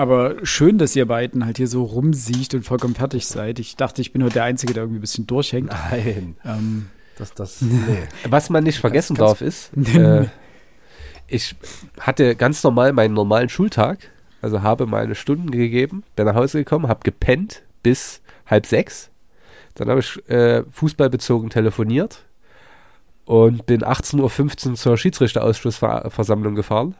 Aber schön, dass ihr beiden halt hier so rumsiecht und vollkommen fertig seid. Ich dachte, ich bin heute der Einzige, der irgendwie ein bisschen durchhängt. Nein. Ähm, Das, das, nee. Was man nicht vergessen ganz- darf, ist, äh, ich hatte ganz normal meinen normalen Schultag, also habe meine Stunden gegeben, bin nach Hause gekommen, habe gepennt bis halb sechs. Dann habe ich äh, fußballbezogen telefoniert und bin 18.15 Uhr zur Schiedsrichterausschussversammlung gefahren.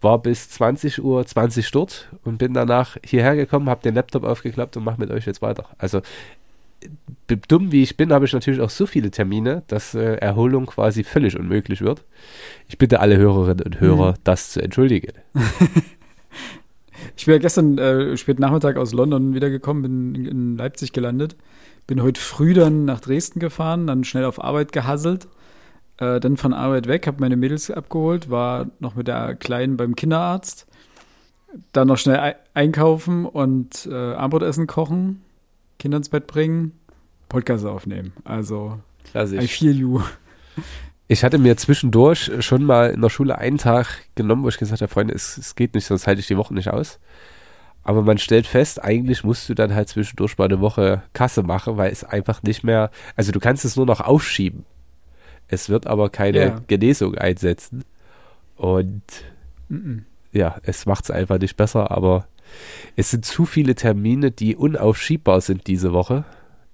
War bis 20 Uhr 20 dort und bin danach hierher gekommen, habe den Laptop aufgeklappt und mache mit euch jetzt weiter. Also dumm wie ich bin, habe ich natürlich auch so viele Termine, dass äh, Erholung quasi völlig unmöglich wird. Ich bitte alle Hörerinnen und Hörer, das zu entschuldigen. Ich bin ja gestern äh, spät Nachmittag aus London wiedergekommen, bin in- in Leipzig gelandet, bin heute früh dann nach Dresden gefahren, dann schnell auf Arbeit gehasselt, äh, dann von Arbeit weg, habe meine Mädels abgeholt, war noch mit der Kleinen beim Kinderarzt, dann noch schnell ei einkaufen und äh, Abendessen kochen, Kinder ins Bett bringen, Podcast aufnehmen. Also, I Klassisch. feel you. Ich hatte mir zwischendurch schon mal in der Schule einen Tag genommen, wo ich gesagt habe, Freunde, es, es geht nicht, sonst halte ich die Woche nicht aus. Aber man stellt fest, eigentlich musst du dann halt zwischendurch mal eine Woche Kasse machen, weil es einfach nicht mehr, also du kannst es nur noch aufschieben. Es wird aber keine Ja. Genesung einsetzen. Und Mhm. ja, es macht es einfach nicht besser, aber es sind zu viele Termine, die unaufschiebbar sind diese Woche.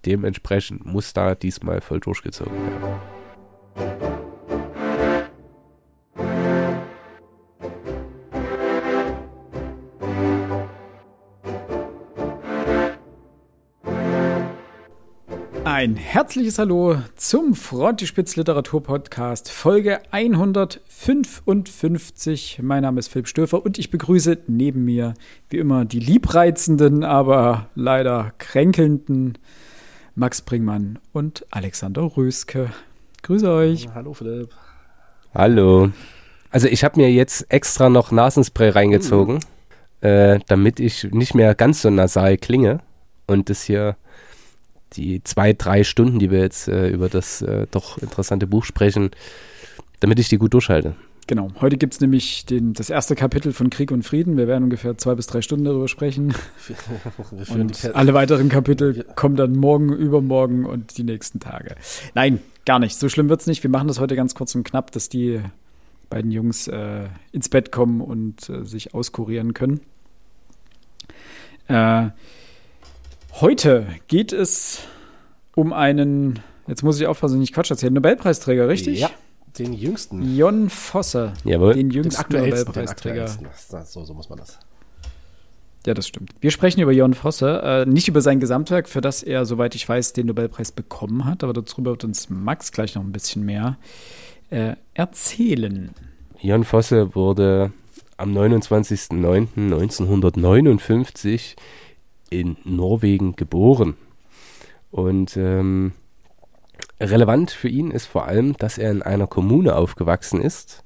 Dementsprechend muss da diesmal voll durchgezogen werden. Ein herzliches Hallo zum Frontispitz Literatur Podcast, Folge 155. Mein Name ist Philipp Stöfer und ich begrüße neben mir, wie immer, die liebreizenden, aber leider kränkelnden Max Bringmann und Alexander Röske. Grüße euch. Hallo Philipp. Hallo. Also ich habe mir jetzt extra noch Nasenspray reingezogen, äh, damit ich nicht mehr ganz so nasal klinge und das hier die zwei, drei Stunden, die wir jetzt äh, über das äh, doch interessante Buch sprechen, damit ich die gut durchhalte. Genau, heute gibt es nämlich den, das erste Kapitel von Krieg und Frieden. Wir werden ungefähr zwei bis drei Stunden darüber sprechen. Und alle weiteren Kapitel kommen dann morgen, übermorgen und die nächsten Tage. Nein, gar nicht. So schlimm wird es nicht. Wir machen das heute ganz kurz und knapp, dass die beiden Jungs äh, ins Bett kommen und äh, sich auskurieren können. Äh, heute geht es um einen, jetzt muss ich aufpassen, nicht Quatsch erzählen, Nobelpreisträger, richtig? Ja, den jüngsten. Jon Fosse, Jawohl. den Den jüngsten. Den Nobelpreisträger. das- So, so muss man das. Ja, das stimmt. Wir sprechen über Jon Fosse, äh, nicht über sein Gesamtwerk, für das er, soweit ich weiß, den Nobelpreis bekommen hat, aber darüber wird uns Max gleich noch ein bisschen mehr äh, erzählen. Jon Fosse wurde am 29.09.1959 in Norwegen geboren. Und ähm, relevant für ihn ist vor allem, dass er in einer Kommune aufgewachsen ist,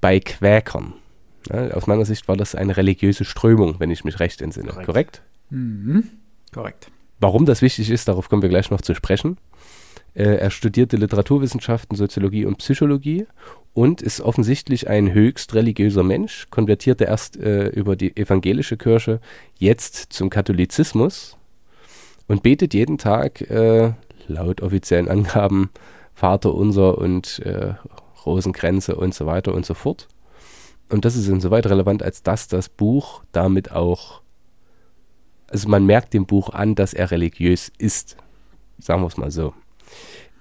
bei Quäkern. Ja, aus meiner Sicht war das eine religiöse Strömung, wenn ich mich recht entsinne. Korrekt. Korrekt? Mhm. Korrekt. Warum das wichtig ist, darauf kommen wir gleich noch zu sprechen. Äh, er studierte Literaturwissenschaften, Soziologie und Psychologie und ist offensichtlich ein höchst religiöser Mensch, konvertierte erst äh, über die evangelische Kirche, jetzt zum Katholizismus und betet jeden Tag äh, laut offiziellen Angaben Vater unser und äh, Rosenkränze und so weiter und so fort. Und das ist insoweit relevant, als dass das Buch damit auch also man merkt dem Buch an, dass er religiös ist. Sagen wir es mal so.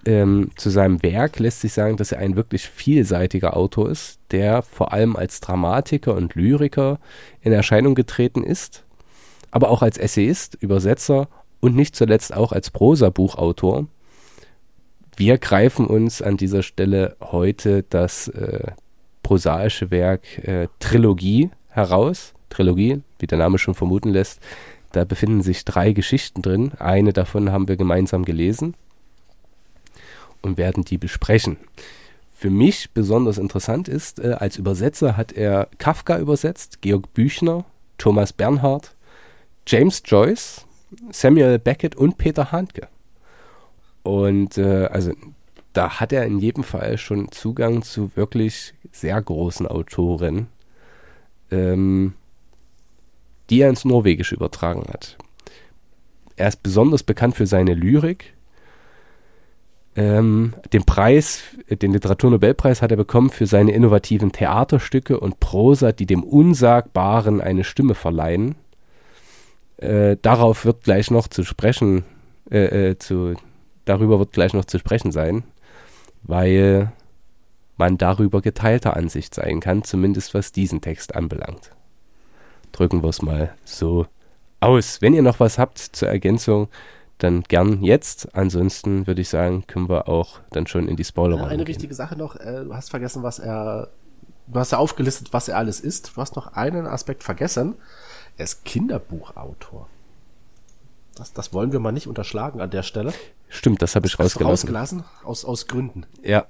Ähm, zu seinem Werk lässt sich sagen, dass er ein wirklich vielseitiger Autor ist, der vor allem als Dramatiker und Lyriker in Erscheinung getreten ist, aber auch als Essayist, Übersetzer und nicht zuletzt auch als Prosabuchautor. Wir greifen uns an dieser Stelle heute das äh, prosaische Werk äh, Trilogie heraus. Trilogie, wie der Name schon vermuten lässt, da befinden sich drei Geschichten drin. Eine davon haben wir gemeinsam gelesen und werden die besprechen. Für mich besonders interessant ist, äh, als Übersetzer hat er Kafka übersetzt, Georg Büchner, Thomas Bernhard, James Joyce, Samuel Beckett und Peter Handke. Und äh, also da hat er in jedem Fall schon Zugang zu wirklich sehr großen Autoren. Ähm, die er ins Norwegische übertragen hat. Er ist besonders bekannt für seine Lyrik. Ähm, den Preis, den Literaturnobelpreis hat er bekommen für seine innovativen Theaterstücke und Prosa, die dem Unsagbaren eine Stimme verleihen. Äh, darauf wird gleich noch zu sprechen, äh, äh, zu, darüber wird gleich noch zu sprechen sein, weil man darüber geteilter Ansicht sein kann, zumindest was diesen Text anbelangt. Drücken wir es mal so aus. Wenn ihr noch was habt zur Ergänzung, dann gern jetzt. Ansonsten würde ich sagen, können wir auch dann schon in die Spoiler ja, Eine gehen. wichtige Sache noch, äh, du hast vergessen, was er, du hast ja aufgelistet, was er alles ist. Du hast noch einen Aspekt vergessen. Er ist Kinderbuchautor. Das, das wollen wir mal nicht unterschlagen an der Stelle. Stimmt, das habe ich rausgelassen. rausgelassen. Aus, aus Gründen. Ja.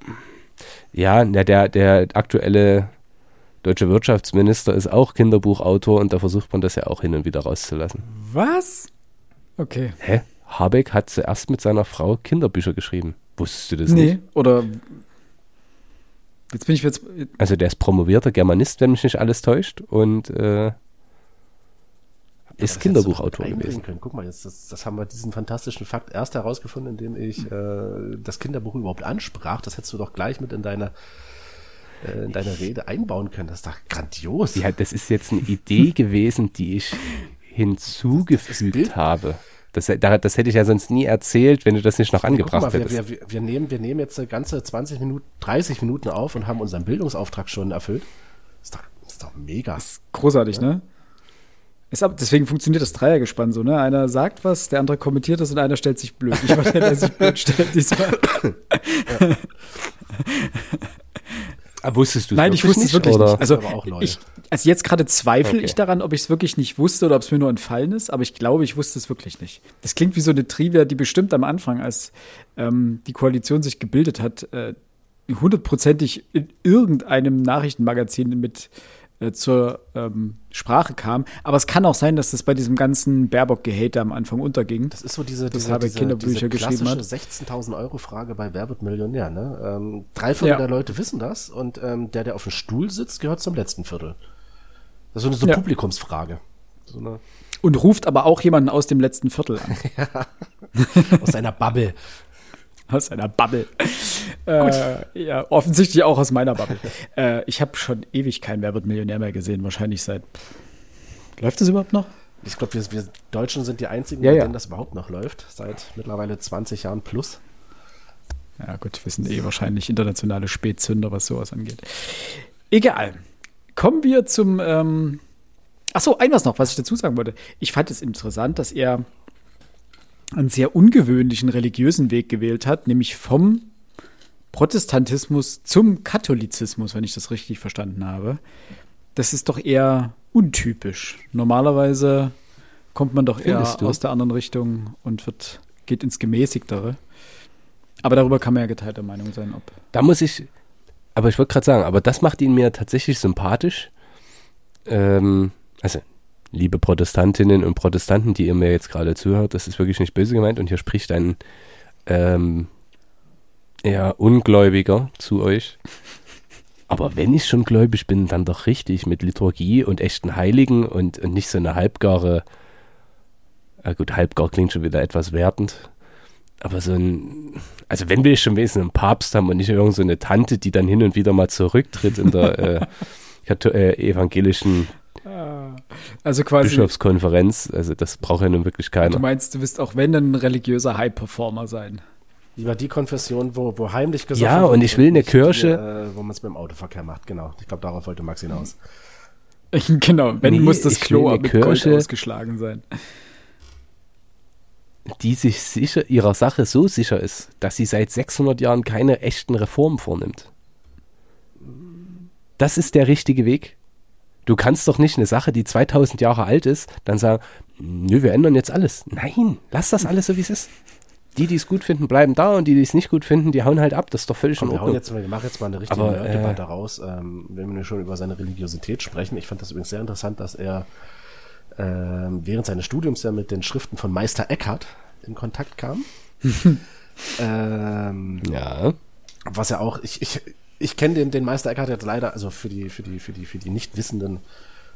Ja, der, der aktuelle deutsche Wirtschaftsminister ist auch Kinderbuchautor und da versucht man das ja auch hin und wieder rauszulassen. Was? Okay. Hä? Habeck hat zuerst mit seiner Frau Kinderbücher geschrieben. Wusstest du das nee, nicht? Nee, oder jetzt bin ich jetzt. Also der ist promovierter Germanist, wenn mich nicht alles täuscht und äh, ist Kinderbuchautor gewesen. Können. Guck mal, jetzt, das, das, haben wir diesen fantastischen Fakt erst herausgefunden, indem ich äh, das Kinderbuch überhaupt ansprach. Das hättest du doch gleich mit in deine äh, in deine Rede einbauen können. Das ist doch grandios. Ja, das ist jetzt eine Idee gewesen, die ich hinzugefügt habe. Das, das, hätte ich ja sonst nie erzählt, wenn du das nicht noch angebracht mal, hättest. Wir, wir, wir, nehmen, wir nehmen jetzt eine ganze 20 Minuten, 30 Minuten auf und haben unseren Bildungsauftrag schon erfüllt. Das ist doch, ist doch mega. Das ist großartig, ja? ne? Ist ab, deswegen funktioniert das Dreiergespann so, ne? Einer sagt was, der andere kommentiert das und einer stellt sich blöd. Ich war der, der sich blöd stellt diesmal. Aber wusstest du es Nein, ich wusste es wirklich oder? nicht. Also, ich, also jetzt gerade zweifle okay. ich daran, ob ich es wirklich nicht wusste oder ob es mir nur entfallen ist, aber ich glaube, ich wusste es wirklich nicht. Das klingt wie so eine Trivia, die bestimmt am Anfang, als ähm, die Koalition sich gebildet hat, äh, hundertprozentig in irgendeinem Nachrichtenmagazin mit äh, zur ähm, Sprache kam. Aber es kann auch sein, dass das bei diesem ganzen Baerbock-Gehate am Anfang unterging. Das ist so diese, diese, diese, Kinderbücher diese geschrieben hat. 16.000 Euro Frage bei Wer Millionär. Ne? Ähm, drei Viertel ja. der Leute wissen das und ähm, der, der auf dem Stuhl sitzt, gehört zum letzten Viertel. Das ist so eine, so ja. Publikumsfrage. So eine und ruft aber auch jemanden aus dem letzten Viertel an. ja. Aus seiner Bubble. Aus einer Bubble. Äh, ja, offensichtlich auch aus meiner Bubble. äh, ich habe schon ewig kein Wer wird Millionär mehr gesehen, wahrscheinlich seit. Läuft das überhaupt noch? Ich glaube, wir, wir, Deutschen sind die einzigen, ja, bei denen das überhaupt noch läuft, seit mittlerweile 20 Jahren plus. Ja, gut, wir sind eh wahrscheinlich internationale Spätzünder, was sowas angeht. Egal. Kommen wir zum. Ähm Achso, ein was noch, was ich dazu sagen wollte. Ich fand es interessant, dass er einen sehr ungewöhnlichen religiösen Weg gewählt hat, nämlich vom Protestantismus zum Katholizismus, wenn ich das richtig verstanden habe. Das ist doch eher untypisch. Normalerweise kommt man doch eher aus der anderen Richtung und wird, geht ins Gemäßigtere. Aber darüber kann man ja geteilter Meinung sein, ob. Da muss ich, aber ich wollte gerade sagen, aber das macht ihn mir tatsächlich sympathisch. Ähm, also liebe Protestantinnen und Protestanten, die ihr mir jetzt gerade zuhört, das ist wirklich nicht böse gemeint und hier spricht ein ähm, eher Ungläubiger zu euch. Aber wenn ich schon gläubig bin, dann doch richtig mit Liturgie und echten Heiligen und, und nicht so eine halbgare, äh gut, halbgar klingt schon wieder etwas wertend, aber so ein, also wenn wir schon wenigstens einen Papst haben und nicht irgendeine so eine Tante, die dann hin und wieder mal zurücktritt in der äh, äh, evangelischen also quasi. Bischofskonferenz, also das braucht ja nun wirklich keiner. Du meinst, du wirst auch wenn ein religiöser High-Performer sein. Lieber die Konfession, wo, wo heimlich gesagt Ja, und ich will eine Kirche. Die, äh, wo man es mit dem Autoverkehr macht, genau. Ich glaube, darauf wollte Max hinaus. genau, wenn nee, muss das Klo mit Kirche, Gold ausgeschlagen sein. Die sich sicher ihrer Sache so sicher ist, dass sie seit 600 Jahren keine echten Reformen vornimmt. Das ist der richtige Weg. Du kannst doch nicht eine Sache, die 2000 Jahre alt ist, dann sagen, nö, wir ändern jetzt alles. Nein, lass das alles so, wie es ist. Die, die es gut finden, bleiben da und die, die es nicht gut finden, die hauen halt ab. Das ist doch völlig Komm, in Ordnung. Wir, jetzt, wir machen jetzt mal eine richtige Aber, äh, Debatte raus, ähm, wenn wir schon über seine Religiosität sprechen. Ich fand das übrigens sehr interessant, dass er äh, während seines Studiums ja mit den Schriften von Meister Eckhart in Kontakt kam. ähm, ja. Was ja auch, ich, ich, ich kenne den, den Meister Eckhart jetzt leider, also für die, für die, für die, für die Nichtwissenden,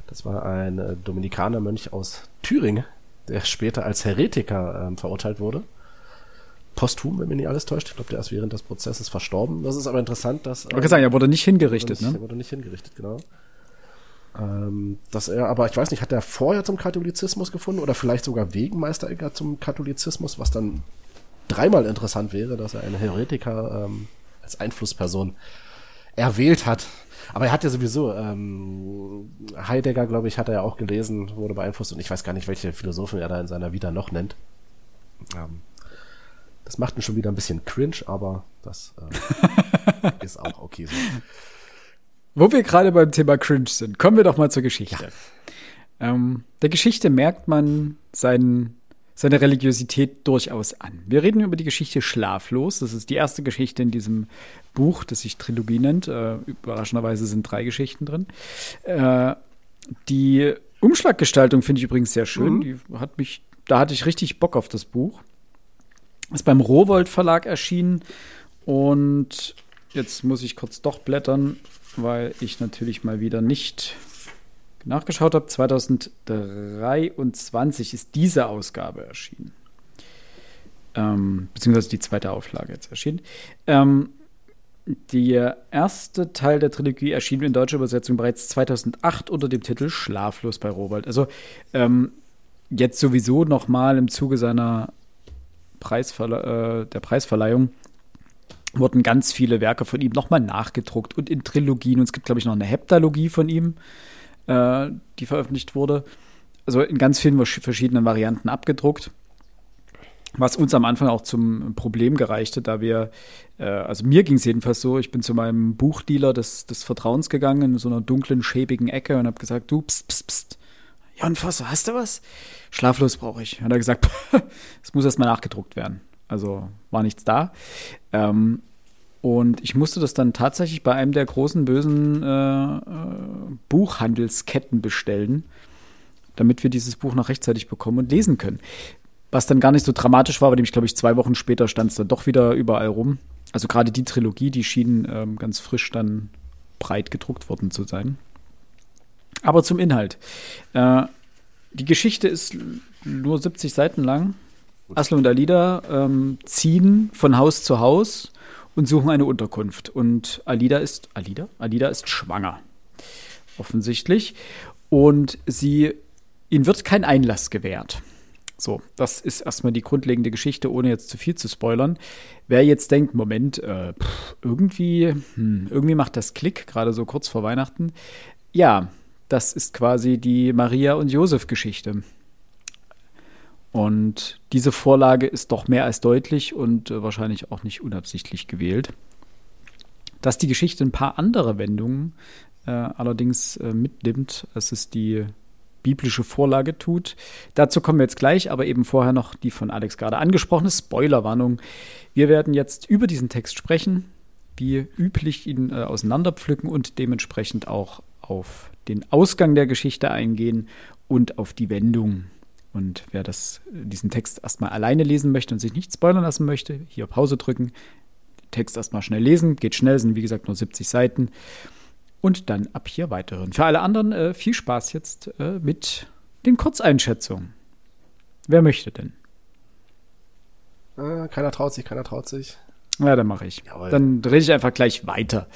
Das war ein äh, Dominikanermönch aus Thüringen, der später als Heretiker ähm, verurteilt wurde. Posthum, wenn mir nicht alles täuscht. Ich glaube, der ist während des Prozesses verstorben. Das ist aber interessant, dass. Ähm, ich sagen, er wurde nicht hingerichtet, wurde nicht, ne? Er wurde nicht hingerichtet, genau. Ähm, dass er, aber ich weiß nicht, hat er vorher zum Katholizismus gefunden oder vielleicht sogar wegen Meister Egger zum Katholizismus, was dann dreimal interessant wäre, dass er einen Heretiker ähm, als Einflussperson erwählt hat. Aber er hat ja sowieso, ähm, Heidegger, glaube ich, hat er ja auch gelesen, wurde beeinflusst und ich weiß gar nicht, welche Philosophen er da in seiner Vita noch nennt. Ähm, das macht ihn schon wieder ein bisschen cringe, aber das äh, ist auch okay so. Wo wir gerade beim Thema cringe sind, kommen wir doch mal zur Geschichte. Ja. Ähm, der Geschichte merkt man seinen seine Religiosität durchaus an. Wir reden über die Geschichte Schlaflos. Das ist die erste Geschichte in diesem Buch, das sich Trilogie nennt. Äh, überraschenderweise sind drei Geschichten drin. Äh, die Umschlaggestaltung finde ich übrigens sehr schön. Mhm. Die hat mich, da hatte ich richtig Bock auf das Buch. Ist beim Rowold Verlag erschienen und jetzt muss ich kurz doch blättern, weil ich natürlich mal wieder nicht nachgeschaut habe, 2023 ist diese Ausgabe erschienen. Ähm, beziehungsweise die zweite Auflage jetzt erschienen. Ähm, der erste Teil der Trilogie erschien in deutscher Übersetzung bereits 2008 unter dem Titel Schlaflos bei Rowold. Also ähm, jetzt sowieso noch mal im Zuge seiner Preisverle äh, der Preisverleihung wurden ganz viele Werke von ihm nochmal nachgedruckt und in Trilogien. Und es gibt, glaube ich, noch eine Heptalogie von ihm äh, die veröffentlicht wurde. Also in ganz vielen verschiedenen Varianten abgedruckt. Was uns am Anfang auch zum Problem gereichte, da wir, äh, also mir ging es jedenfalls so, ich bin zu meinem Buchdealer des, des Vertrauens gegangen, in so einer dunklen, schäbigen Ecke und habe gesagt, du, pst, pst, pst, Jan Fosse, hast du was? Schlaflos brauche ich. Und er hat gesagt, es muss erstmal nachgedruckt werden. Also war nichts da. Ähm, und ich musste das dann tatsächlich bei einem der großen bösen äh, äh, Buchhandelsketten bestellen, damit wir dieses Buch noch rechtzeitig bekommen und lesen können. Was dann gar nicht so dramatisch war, weil nämlich, glaube ich, zwei Wochen später stand es dann doch wieder überall rum. Also gerade die Trilogie, die schien ähm, ganz frisch dann breit gedruckt worden zu sein. Aber zum Inhalt. Äh, die Geschichte ist nur 70 Seiten lang. Aslo und Alida ähm, ziehen von Haus zu Haus und suchen eine Unterkunft. Und Alida ist, Alida? Alida ist schwanger. Offensichtlich. Und sie, ihnen wird kein Einlass gewährt. So, das ist erstmal die grundlegende Geschichte, ohne jetzt zu viel zu spoilern. Wer jetzt denkt, Moment, äh, pff, irgendwie, hm, irgendwie macht das Klick, gerade so kurz vor Weihnachten. Ja, das ist quasi die Maria und Josef Geschichte. Und diese Vorlage ist doch mehr als deutlich und äh, wahrscheinlich auch nicht unabsichtlich gewählt. Dass die Geschichte ein paar andere Wendungen äh, allerdings äh, mitnimmt, als es die biblische Vorlage tut. Dazu kommen wir jetzt gleich, aber eben vorher noch die von Alex gerade angesprochene Spoilerwarnung. Wir werden jetzt über diesen Text sprechen, wie üblich ihn äh, auseinanderpflücken und dementsprechend auch auf den Ausgang der Geschichte eingehen und auf die Wendung und wer das, diesen Text erstmal alleine lesen möchte und sich nicht spoilern lassen möchte, hier Pause drücken, den Text erstmal schnell lesen, geht schnell, sind wie gesagt nur 70 Seiten und dann ab hier weiterhören. Für alle anderen äh, viel Spaß jetzt äh, mit den Kurzeinschätzungen. Wer möchte denn? Äh, keiner traut sich, keiner traut sich. Ja, dann mache ich. Jawohl. Dann rede ich einfach gleich weiter.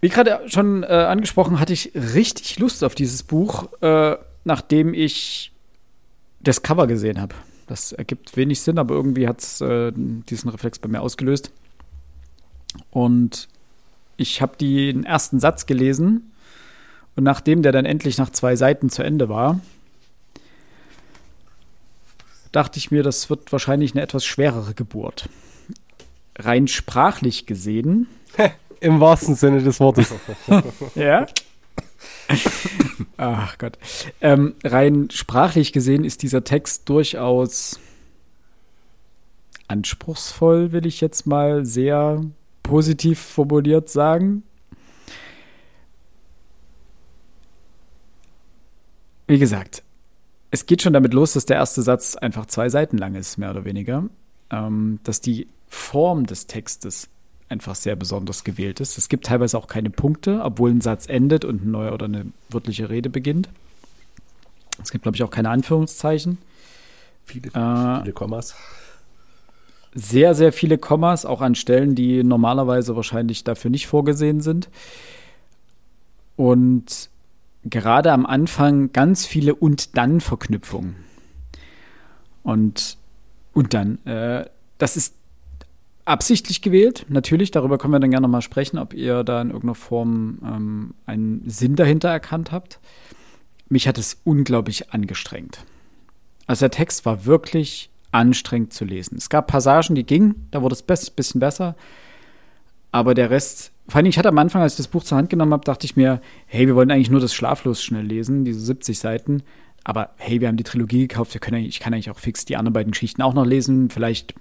Wie gerade schon äh, angesprochen, hatte ich richtig Lust auf dieses Buch. Äh, nachdem ich das Cover gesehen habe. Das ergibt wenig Sinn, aber irgendwie hat es äh, diesen Reflex bei mir ausgelöst. Und ich habe den ersten Satz gelesen und nachdem der dann endlich nach zwei Seiten zu Ende war, dachte ich mir, das wird wahrscheinlich eine etwas schwerere Geburt. Rein sprachlich gesehen. Im wahrsten Sinne des Wortes. ja. Ach Gott. Ähm, rein sprachlich gesehen ist dieser Text durchaus anspruchsvoll, will ich jetzt mal sehr positiv formuliert sagen. Wie gesagt, es geht schon damit los, dass der erste Satz einfach zwei Seiten lang ist, mehr oder weniger. Ähm, dass die Form des Textes einfach sehr besonders gewählt ist. Es gibt teilweise auch keine Punkte, obwohl ein Satz endet und ein neuer oder eine wörtliche Rede beginnt. Es gibt, glaube ich, auch keine Anführungszeichen. Viele, äh, viele Kommas. Sehr, sehr viele Kommas, auch an Stellen, die normalerweise wahrscheinlich dafür nicht vorgesehen sind. Und gerade am Anfang ganz viele und dann Verknüpfungen. Und und dann, äh, das ist absichtlich gewählt, natürlich, darüber können wir dann gerne mal sprechen, ob ihr da in irgendeiner Form ähm, einen Sinn dahinter erkannt habt. Mich hat es unglaublich angestrengt. Also der Text war wirklich anstrengend zu lesen. Es gab Passagen, die gingen, da wurde es ein bisschen besser, aber der Rest vor allem, ich hatte am Anfang, als ich das Buch zur Hand genommen habe, dachte ich mir, hey, wir wollen eigentlich nur das Schlaflos schnell lesen, diese 70 Seiten. Aber hey, wir haben die Trilogie gekauft, wir können ich kann eigentlich auch fix die anderen beiden Geschichten auch noch lesen. Vielleicht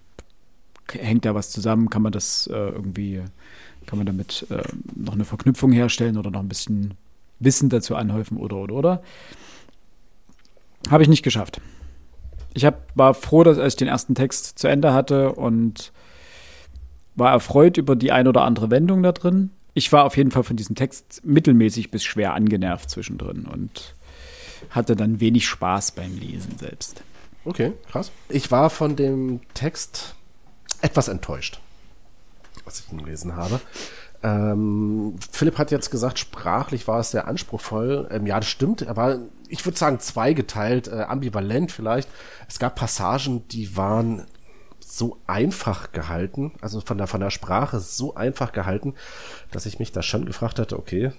hängt da was zusammen, kann man das äh, irgendwie, kann man damit äh, noch eine Verknüpfung herstellen oder noch ein bisschen Wissen dazu anhäufen oder oder oder. Habe ich nicht geschafft. Ich hab, war froh, dass als ich den ersten Text zu Ende hatte und war erfreut über die ein oder andere Wendung da drin. Ich war auf jeden Fall von diesem Text mittelmäßig bis schwer angenervt zwischendrin und hatte dann wenig Spaß beim Lesen selbst. Okay, krass. Ich war von dem Text etwas enttäuscht, was ich gelesen habe. Ähm, Philipp hat jetzt gesagt, sprachlich war es sehr anspruchsvoll. Ähm, ja, das stimmt. Er war, ich würde sagen, zweigeteilt, äh, ambivalent vielleicht. Es gab Passagen, die waren so einfach gehalten, also von der, von der Sprache so einfach gehalten, dass ich mich da schon gefragt hatte, okay,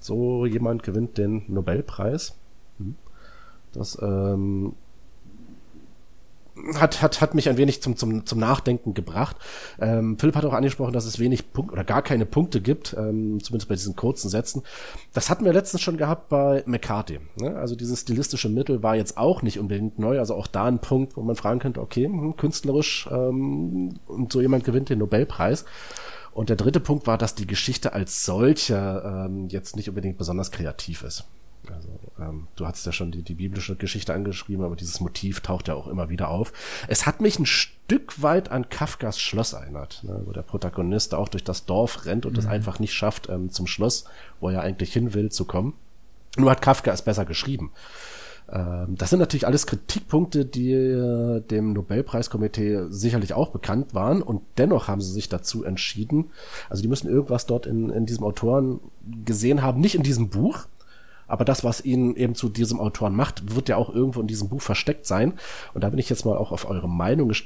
so jemand gewinnt den Nobelpreis. Hm. Das ähm, hat, hat, hat mich ein wenig zum, zum, zum Nachdenken gebracht. Ähm, Philipp hat auch angesprochen, dass es wenig Punkte oder gar keine Punkte gibt, ähm, zumindest bei diesen kurzen Sätzen. Das hatten wir letztens schon gehabt bei McCarthy. Ne? Also dieses stilistische Mittel war jetzt auch nicht unbedingt neu. Also auch da ein Punkt, wo man fragen könnte, okay, hm, künstlerisch ähm, und so jemand gewinnt den Nobelpreis. Und der dritte Punkt war, dass die Geschichte als solche ähm, jetzt nicht unbedingt besonders kreativ ist. Also, ähm, du hast ja schon die, die biblische Geschichte angeschrieben, aber dieses Motiv taucht ja auch immer wieder auf. Es hat mich ein Stück weit an Kafkas Schloss erinnert, ne, wo der Protagonist auch durch das Dorf rennt und mhm. es einfach nicht schafft, ähm, zum Schloss, wo er eigentlich hin will, zu kommen. Nur hat Kafka es besser geschrieben. Ähm, das sind natürlich alles Kritikpunkte, die äh, dem Nobelpreiskomitee sicherlich auch bekannt waren und dennoch haben sie sich dazu entschieden. Also die müssen irgendwas dort in, in diesem Autoren gesehen haben, nicht in diesem Buch, aber das, was ihn eben zu diesem Autoren macht, wird ja auch irgendwo in diesem Buch versteckt sein. Und da bin ich jetzt mal auch auf eure Meinung ges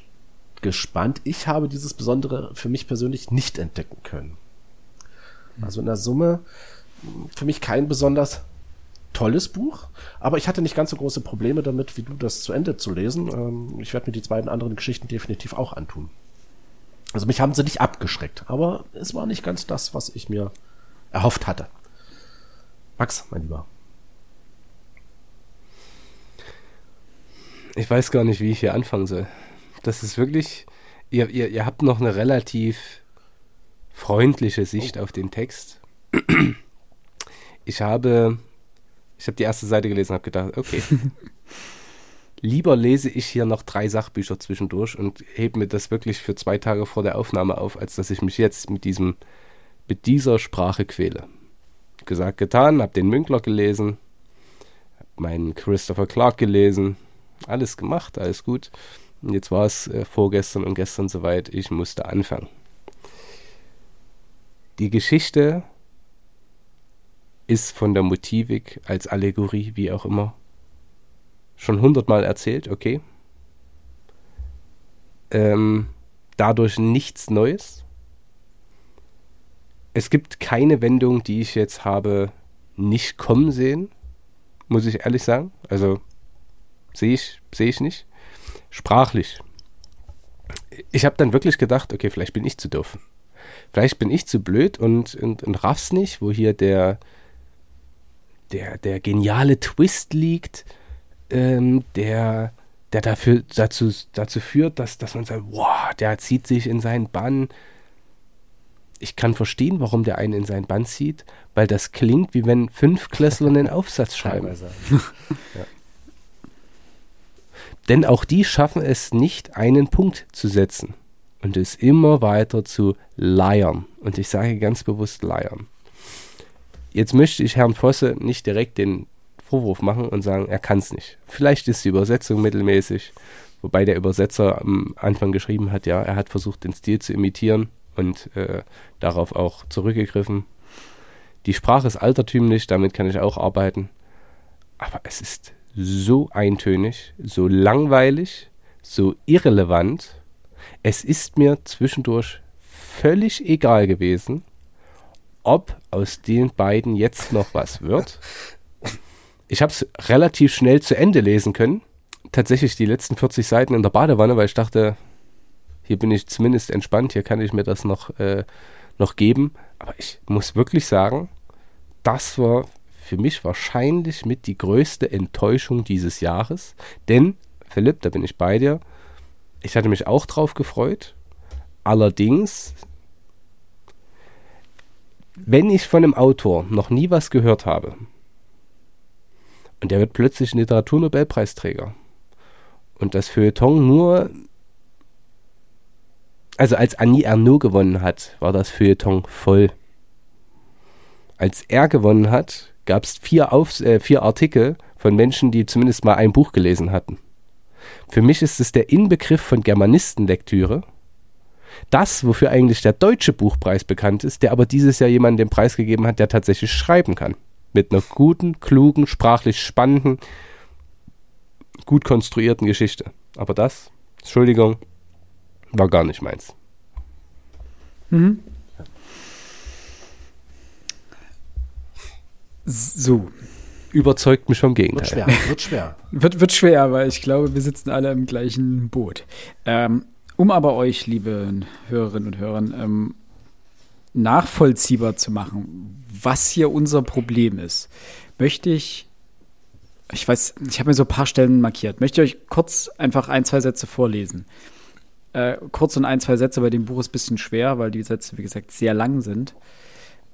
gespannt. Ich habe dieses Besondere für mich persönlich nicht entdecken können. Also in der Summe für mich kein besonders tolles Buch, aber ich hatte nicht ganz so große Probleme damit, wie du das zu Ende zu lesen. Ähm, ich werde mir die beiden anderen Geschichten definitiv auch antun. Also mich haben sie nicht abgeschreckt, aber es war nicht ganz das, was ich mir erhofft hatte. Max, mein Lieber. Ich weiß gar nicht, wie ich hier anfangen soll. Das ist wirklich, ihr, ihr, ihr habt noch eine relativ freundliche Sicht oh. auf den Text. Ich habe, ich habe die erste Seite gelesen und habe gedacht, okay, lieber lese ich hier noch drei Sachbücher zwischendurch und hebe mir das wirklich für zwei Tage vor der Aufnahme auf, als dass ich mich jetzt mit diesem, mit dieser Sprache quäle gesagt, getan, habe den Münkler gelesen, habe meinen Christopher Clark gelesen, alles gemacht, alles gut. Und jetzt war es äh, vorgestern und gestern soweit, ich musste anfangen. Die Geschichte ist von der Motivik als Allegorie, wie auch immer, schon hundertmal erzählt, okay. Ähm, dadurch nichts Neues. Es gibt keine Wendung, die ich jetzt habe nicht kommen sehen, muss ich ehrlich sagen. Also sehe ich, sehe ich nicht. Sprachlich. Ich habe dann wirklich gedacht, okay, vielleicht bin ich zu doof. Vielleicht bin ich zu blöd und, und, und raff's nicht, wo hier der, der, der geniale Twist liegt, ähm, der, der dafür, dazu, dazu führt, dass, dass man sagt, wow, der zieht sich in seinen Bann, ich kann verstehen, warum der einen in sein Band zieht, weil das klingt, wie wenn fünf Klässler einen Aufsatz schreiben. ja. Denn auch die schaffen es nicht, einen Punkt zu setzen. und es immer weiter zu leiern. Und ich sage ganz bewusst leiern. Jetzt möchte ich Herrn Vosse nicht direkt den Vorwurf machen und sagen, er kann es nicht. Vielleicht ist die Übersetzung mittelmäßig, wobei der Übersetzer am Anfang geschrieben hat, ja, er hat versucht, den Stil zu imitieren und äh, darauf auch zurückgegriffen. Die Sprache ist altertümlich, damit kann ich auch arbeiten. Aber es ist so eintönig, so langweilig, so irrelevant. Es ist mir zwischendurch völlig egal gewesen, ob aus den beiden jetzt noch was wird. Ich habe es relativ schnell zu Ende lesen können. Tatsächlich die letzten 40 Seiten in der Badewanne, weil ich dachte, hier bin ich zumindest entspannt, hier kann ich mir das noch, äh, noch geben. Aber ich muss wirklich sagen, das war für mich wahrscheinlich mit die größte Enttäuschung dieses Jahres. Denn, Philipp, da bin ich bei dir, ich hatte mich auch drauf gefreut. Allerdings, wenn ich von einem Autor noch nie was gehört habe und der wird plötzlich Literaturnobelpreisträger und das Feuilleton nur, also als Annie Ernaux gewonnen hat, war das Feuilleton voll. Als er gewonnen hat, gab es vier, äh, vier Artikel von Menschen, die zumindest mal ein Buch gelesen hatten. Für mich ist es der Inbegriff von Germanistenlektüre. Das, wofür eigentlich der deutsche Buchpreis bekannt ist, der aber dieses Jahr jemanden den Preis gegeben hat, der tatsächlich schreiben kann. Mit einer guten, klugen, sprachlich spannenden, gut konstruierten Geschichte. Aber das, Entschuldigung, war gar nicht meins. Mhm. So. Überzeugt mich vom Gegenteil. Wird schwer. Wird schwer. wird, wird schwer, weil ich glaube, wir sitzen alle im gleichen Boot. Ähm, um aber euch, liebe Hörerinnen und Hörer, ähm, nachvollziehbar zu machen, was hier unser Problem ist, möchte ich, ich weiß, ich habe mir so ein paar Stellen markiert, möchte ich euch kurz einfach ein, zwei Sätze vorlesen. Äh, kurz und ein, zwei Sätze bei dem Buch ist ein bisschen schwer, weil die Sätze, wie gesagt, sehr lang sind.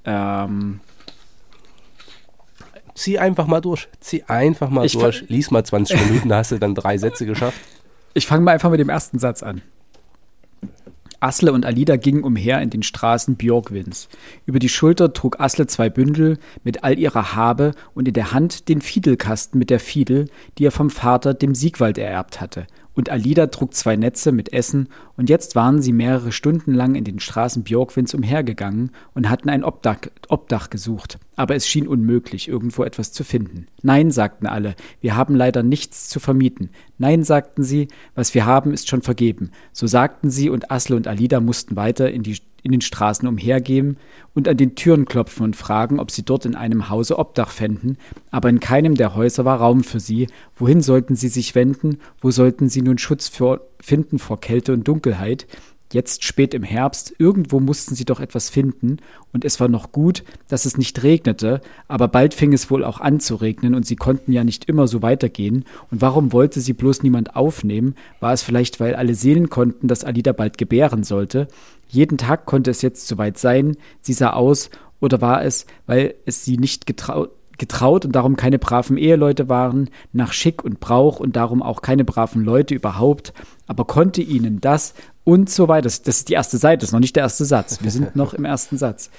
Ähm, zieh einfach mal durch. Zieh einfach mal ich durch. Lies mal 20 Minuten, da hast du dann drei Sätze geschafft. Ich fange mal einfach mit dem ersten Satz an. Asle und Alida gingen umher in den Straßen Björgwins. Über die Schulter trug Asle zwei Bündel mit all ihrer Habe und in der Hand den Fiedelkasten mit der Fiedel, die er vom Vater, dem Siegwald, ererbt hatte, und Alida trug zwei Netze mit Essen, und jetzt waren sie mehrere Stunden lang in den Straßen Björkwins umhergegangen und hatten ein Obdach, Obdach gesucht, aber es schien unmöglich, irgendwo etwas zu finden. Nein, sagten alle, wir haben leider nichts zu vermieten. Nein, sagten sie, was wir haben, ist schon vergeben. So sagten sie, und Asle und Alida mussten weiter in die in den Straßen umhergehen und an den Türen klopfen und fragen, ob sie dort in einem Hause Obdach fänden, aber in keinem der Häuser war Raum für sie. Wohin sollten sie sich wenden? Wo sollten sie nun Schutz für, finden vor Kälte und Dunkelheit? Jetzt spät im Herbst, irgendwo mussten sie doch etwas finden, und es war noch gut, dass es nicht regnete, aber bald fing es wohl auch an zu regnen, und sie konnten ja nicht immer so weitergehen, und warum wollte sie bloß niemand aufnehmen? War es vielleicht, weil alle sehen konnten, dass Alida bald gebären sollte? Jeden Tag konnte es jetzt soweit sein, sie sah aus, oder war es, weil es sie nicht getraut, getraut und darum keine braven Eheleute waren, nach Schick und Brauch und darum auch keine braven Leute überhaupt, aber konnte ihnen das und so weiter, das, das ist die erste Seite, das ist noch nicht der erste Satz, wir sind noch im ersten Satz.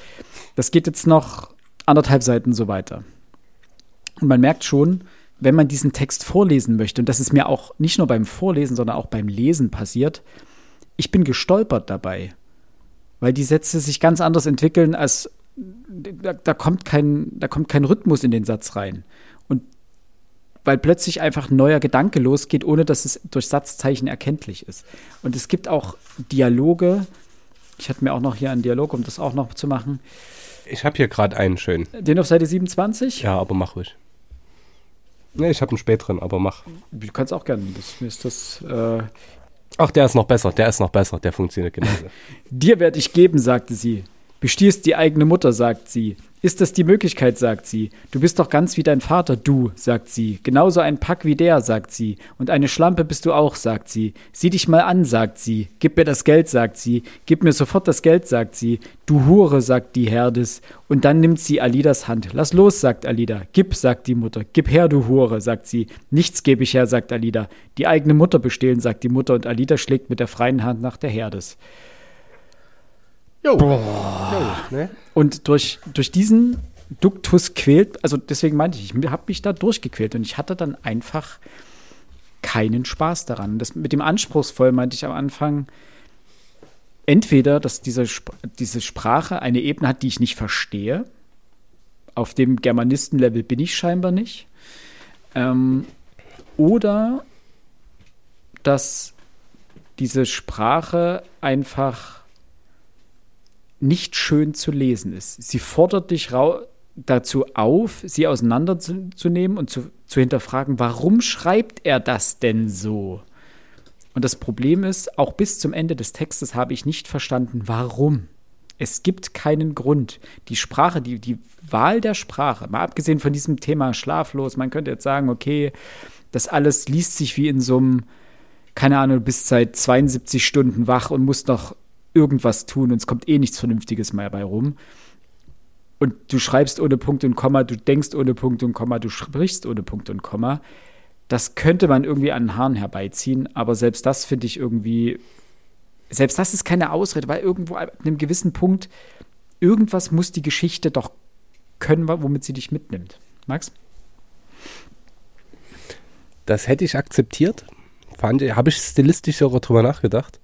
Das geht jetzt noch anderthalb Seiten so weiter. Und man merkt schon, wenn man diesen Text vorlesen möchte, und das ist mir auch nicht nur beim Vorlesen, sondern auch beim Lesen passiert, ich bin gestolpert dabei, weil die Sätze sich ganz anders entwickeln als da, da, kommt kein, da kommt kein Rhythmus in den Satz rein. Und weil plötzlich einfach ein neuer Gedanke losgeht, ohne dass es durch Satzzeichen erkenntlich ist. Und es gibt auch Dialoge. Ich hatte mir auch noch hier einen Dialog, um das auch noch zu machen. Ich habe hier gerade einen schön. Den auf Seite 27? Ja, aber mach ruhig. Ne, ich habe einen späteren, aber mach. Du kannst auch gerne. Das, mir ist das. Äh Ach, der ist noch besser, der ist noch besser, der funktioniert genauso. Dir werde ich geben, sagte sie. Bestierst die eigene Mutter, sagt sie. Ist das die Möglichkeit, sagt sie. Du bist doch ganz wie dein Vater, du, sagt sie. Genauso ein Pack wie der, sagt sie. Und eine Schlampe bist du auch, sagt sie. Sieh dich mal an, sagt sie. Gib mir das Geld, sagt sie. Gib mir sofort das Geld, sagt sie. Du Hure, sagt die Herdes. Und dann nimmt sie Alidas Hand. Lass los, sagt Alida. Gib, sagt die Mutter. Gib her, du Hure, sagt sie. Nichts gebe ich her, sagt Alida. Die eigene Mutter bestehlen, sagt die Mutter. Und Alida schlägt mit der freien Hand nach der Herdes. Jo. Boah. Jo, ne? Und durch, durch diesen Duktus quält, also deswegen meinte ich, ich habe mich da durchgequält und ich hatte dann einfach keinen Spaß daran. Das mit dem anspruchsvoll meinte ich am Anfang, entweder, dass diese, diese Sprache eine Ebene hat, die ich nicht verstehe. Auf dem Germanistenlevel bin ich scheinbar nicht. Ähm, oder dass diese Sprache einfach nicht schön zu lesen ist. Sie fordert dich dazu auf, sie auseinanderzunehmen und zu, zu hinterfragen, warum schreibt er das denn so? Und das Problem ist, auch bis zum Ende des Textes habe ich nicht verstanden, warum. Es gibt keinen Grund. Die Sprache, die, die Wahl der Sprache, mal abgesehen von diesem Thema schlaflos, man könnte jetzt sagen, okay, das alles liest sich wie in so einem, keine Ahnung, du bist seit 72 Stunden wach und musst noch irgendwas tun und es kommt eh nichts Vernünftiges mehr bei rum. Und du schreibst ohne Punkt und Komma, du denkst ohne Punkt und Komma, du sprichst ohne Punkt und Komma. Das könnte man irgendwie an den Haaren herbeiziehen, aber selbst das finde ich irgendwie, selbst das ist keine Ausrede, weil irgendwo an einem gewissen Punkt, irgendwas muss die Geschichte doch können, womit sie dich mitnimmt. Max? Das hätte ich akzeptiert. Habe ich stilistisch auch drüber nachgedacht.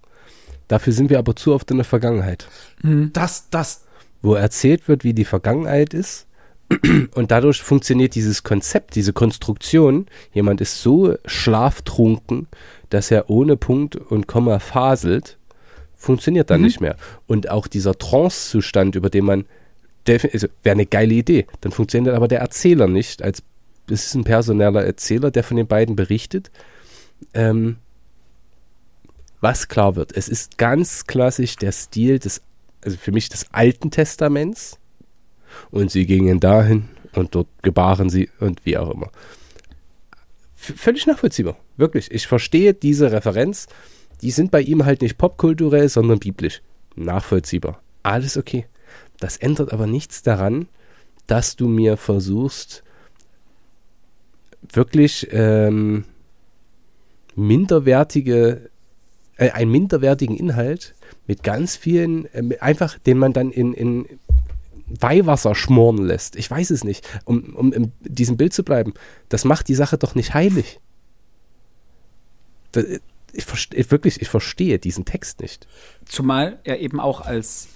Dafür sind wir aber zu oft in der Vergangenheit. Mhm. Das, das. Wo erzählt wird, wie die Vergangenheit ist. Und dadurch funktioniert dieses Konzept, diese Konstruktion. Jemand ist so schlaftrunken, dass er ohne Punkt und Komma faselt. Funktioniert dann mhm. nicht mehr. Und auch dieser Trance-Zustand, über den man also, wäre eine geile Idee. Dann funktioniert aber der Erzähler nicht. Als es ist ein personeller Erzähler, der von den beiden berichtet. Ähm, was klar wird, es ist ganz klassisch der Stil des, also für mich des Alten Testaments. Und sie gingen dahin und dort gebaren sie und wie auch immer. V völlig nachvollziehbar, wirklich. Ich verstehe diese Referenz. Die sind bei ihm halt nicht popkulturell, sondern biblisch. Nachvollziehbar. Alles okay. Das ändert aber nichts daran, dass du mir versuchst, wirklich ähm, minderwertige äh, einen minderwertigen Inhalt mit ganz vielen, äh, einfach, den man dann in, in Weihwasser schmoren lässt. Ich weiß es nicht. Um, um in diesem Bild zu bleiben, das macht die Sache doch nicht heilig. Das, ich verstehe, wirklich, ich verstehe diesen Text nicht. Zumal er eben auch als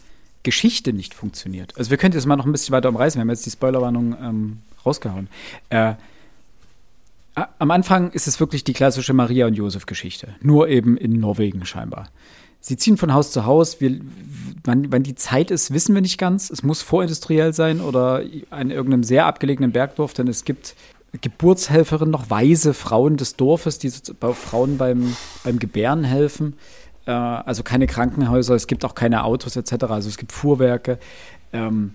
Geschichte nicht funktioniert. Also wir können jetzt mal noch ein bisschen weiter umreißen. Wir haben jetzt die Spoilerwarnung ähm, rausgehauen. Äh, am Anfang ist es wirklich die klassische Maria- und Josef-Geschichte. Nur eben in Norwegen scheinbar. Sie ziehen von Haus zu Haus. Wir, wann, wann, die Zeit ist, wissen wir nicht ganz. Es muss vorindustriell sein oder in irgendeinem sehr abgelegenen Bergdorf, denn es gibt Geburtshelferinnen, noch weise Frauen des Dorfes, die Frauen beim, beim Gebären helfen. Äh, also keine Krankenhäuser, es gibt auch keine Autos etc. Also es gibt Fuhrwerke. Ähm,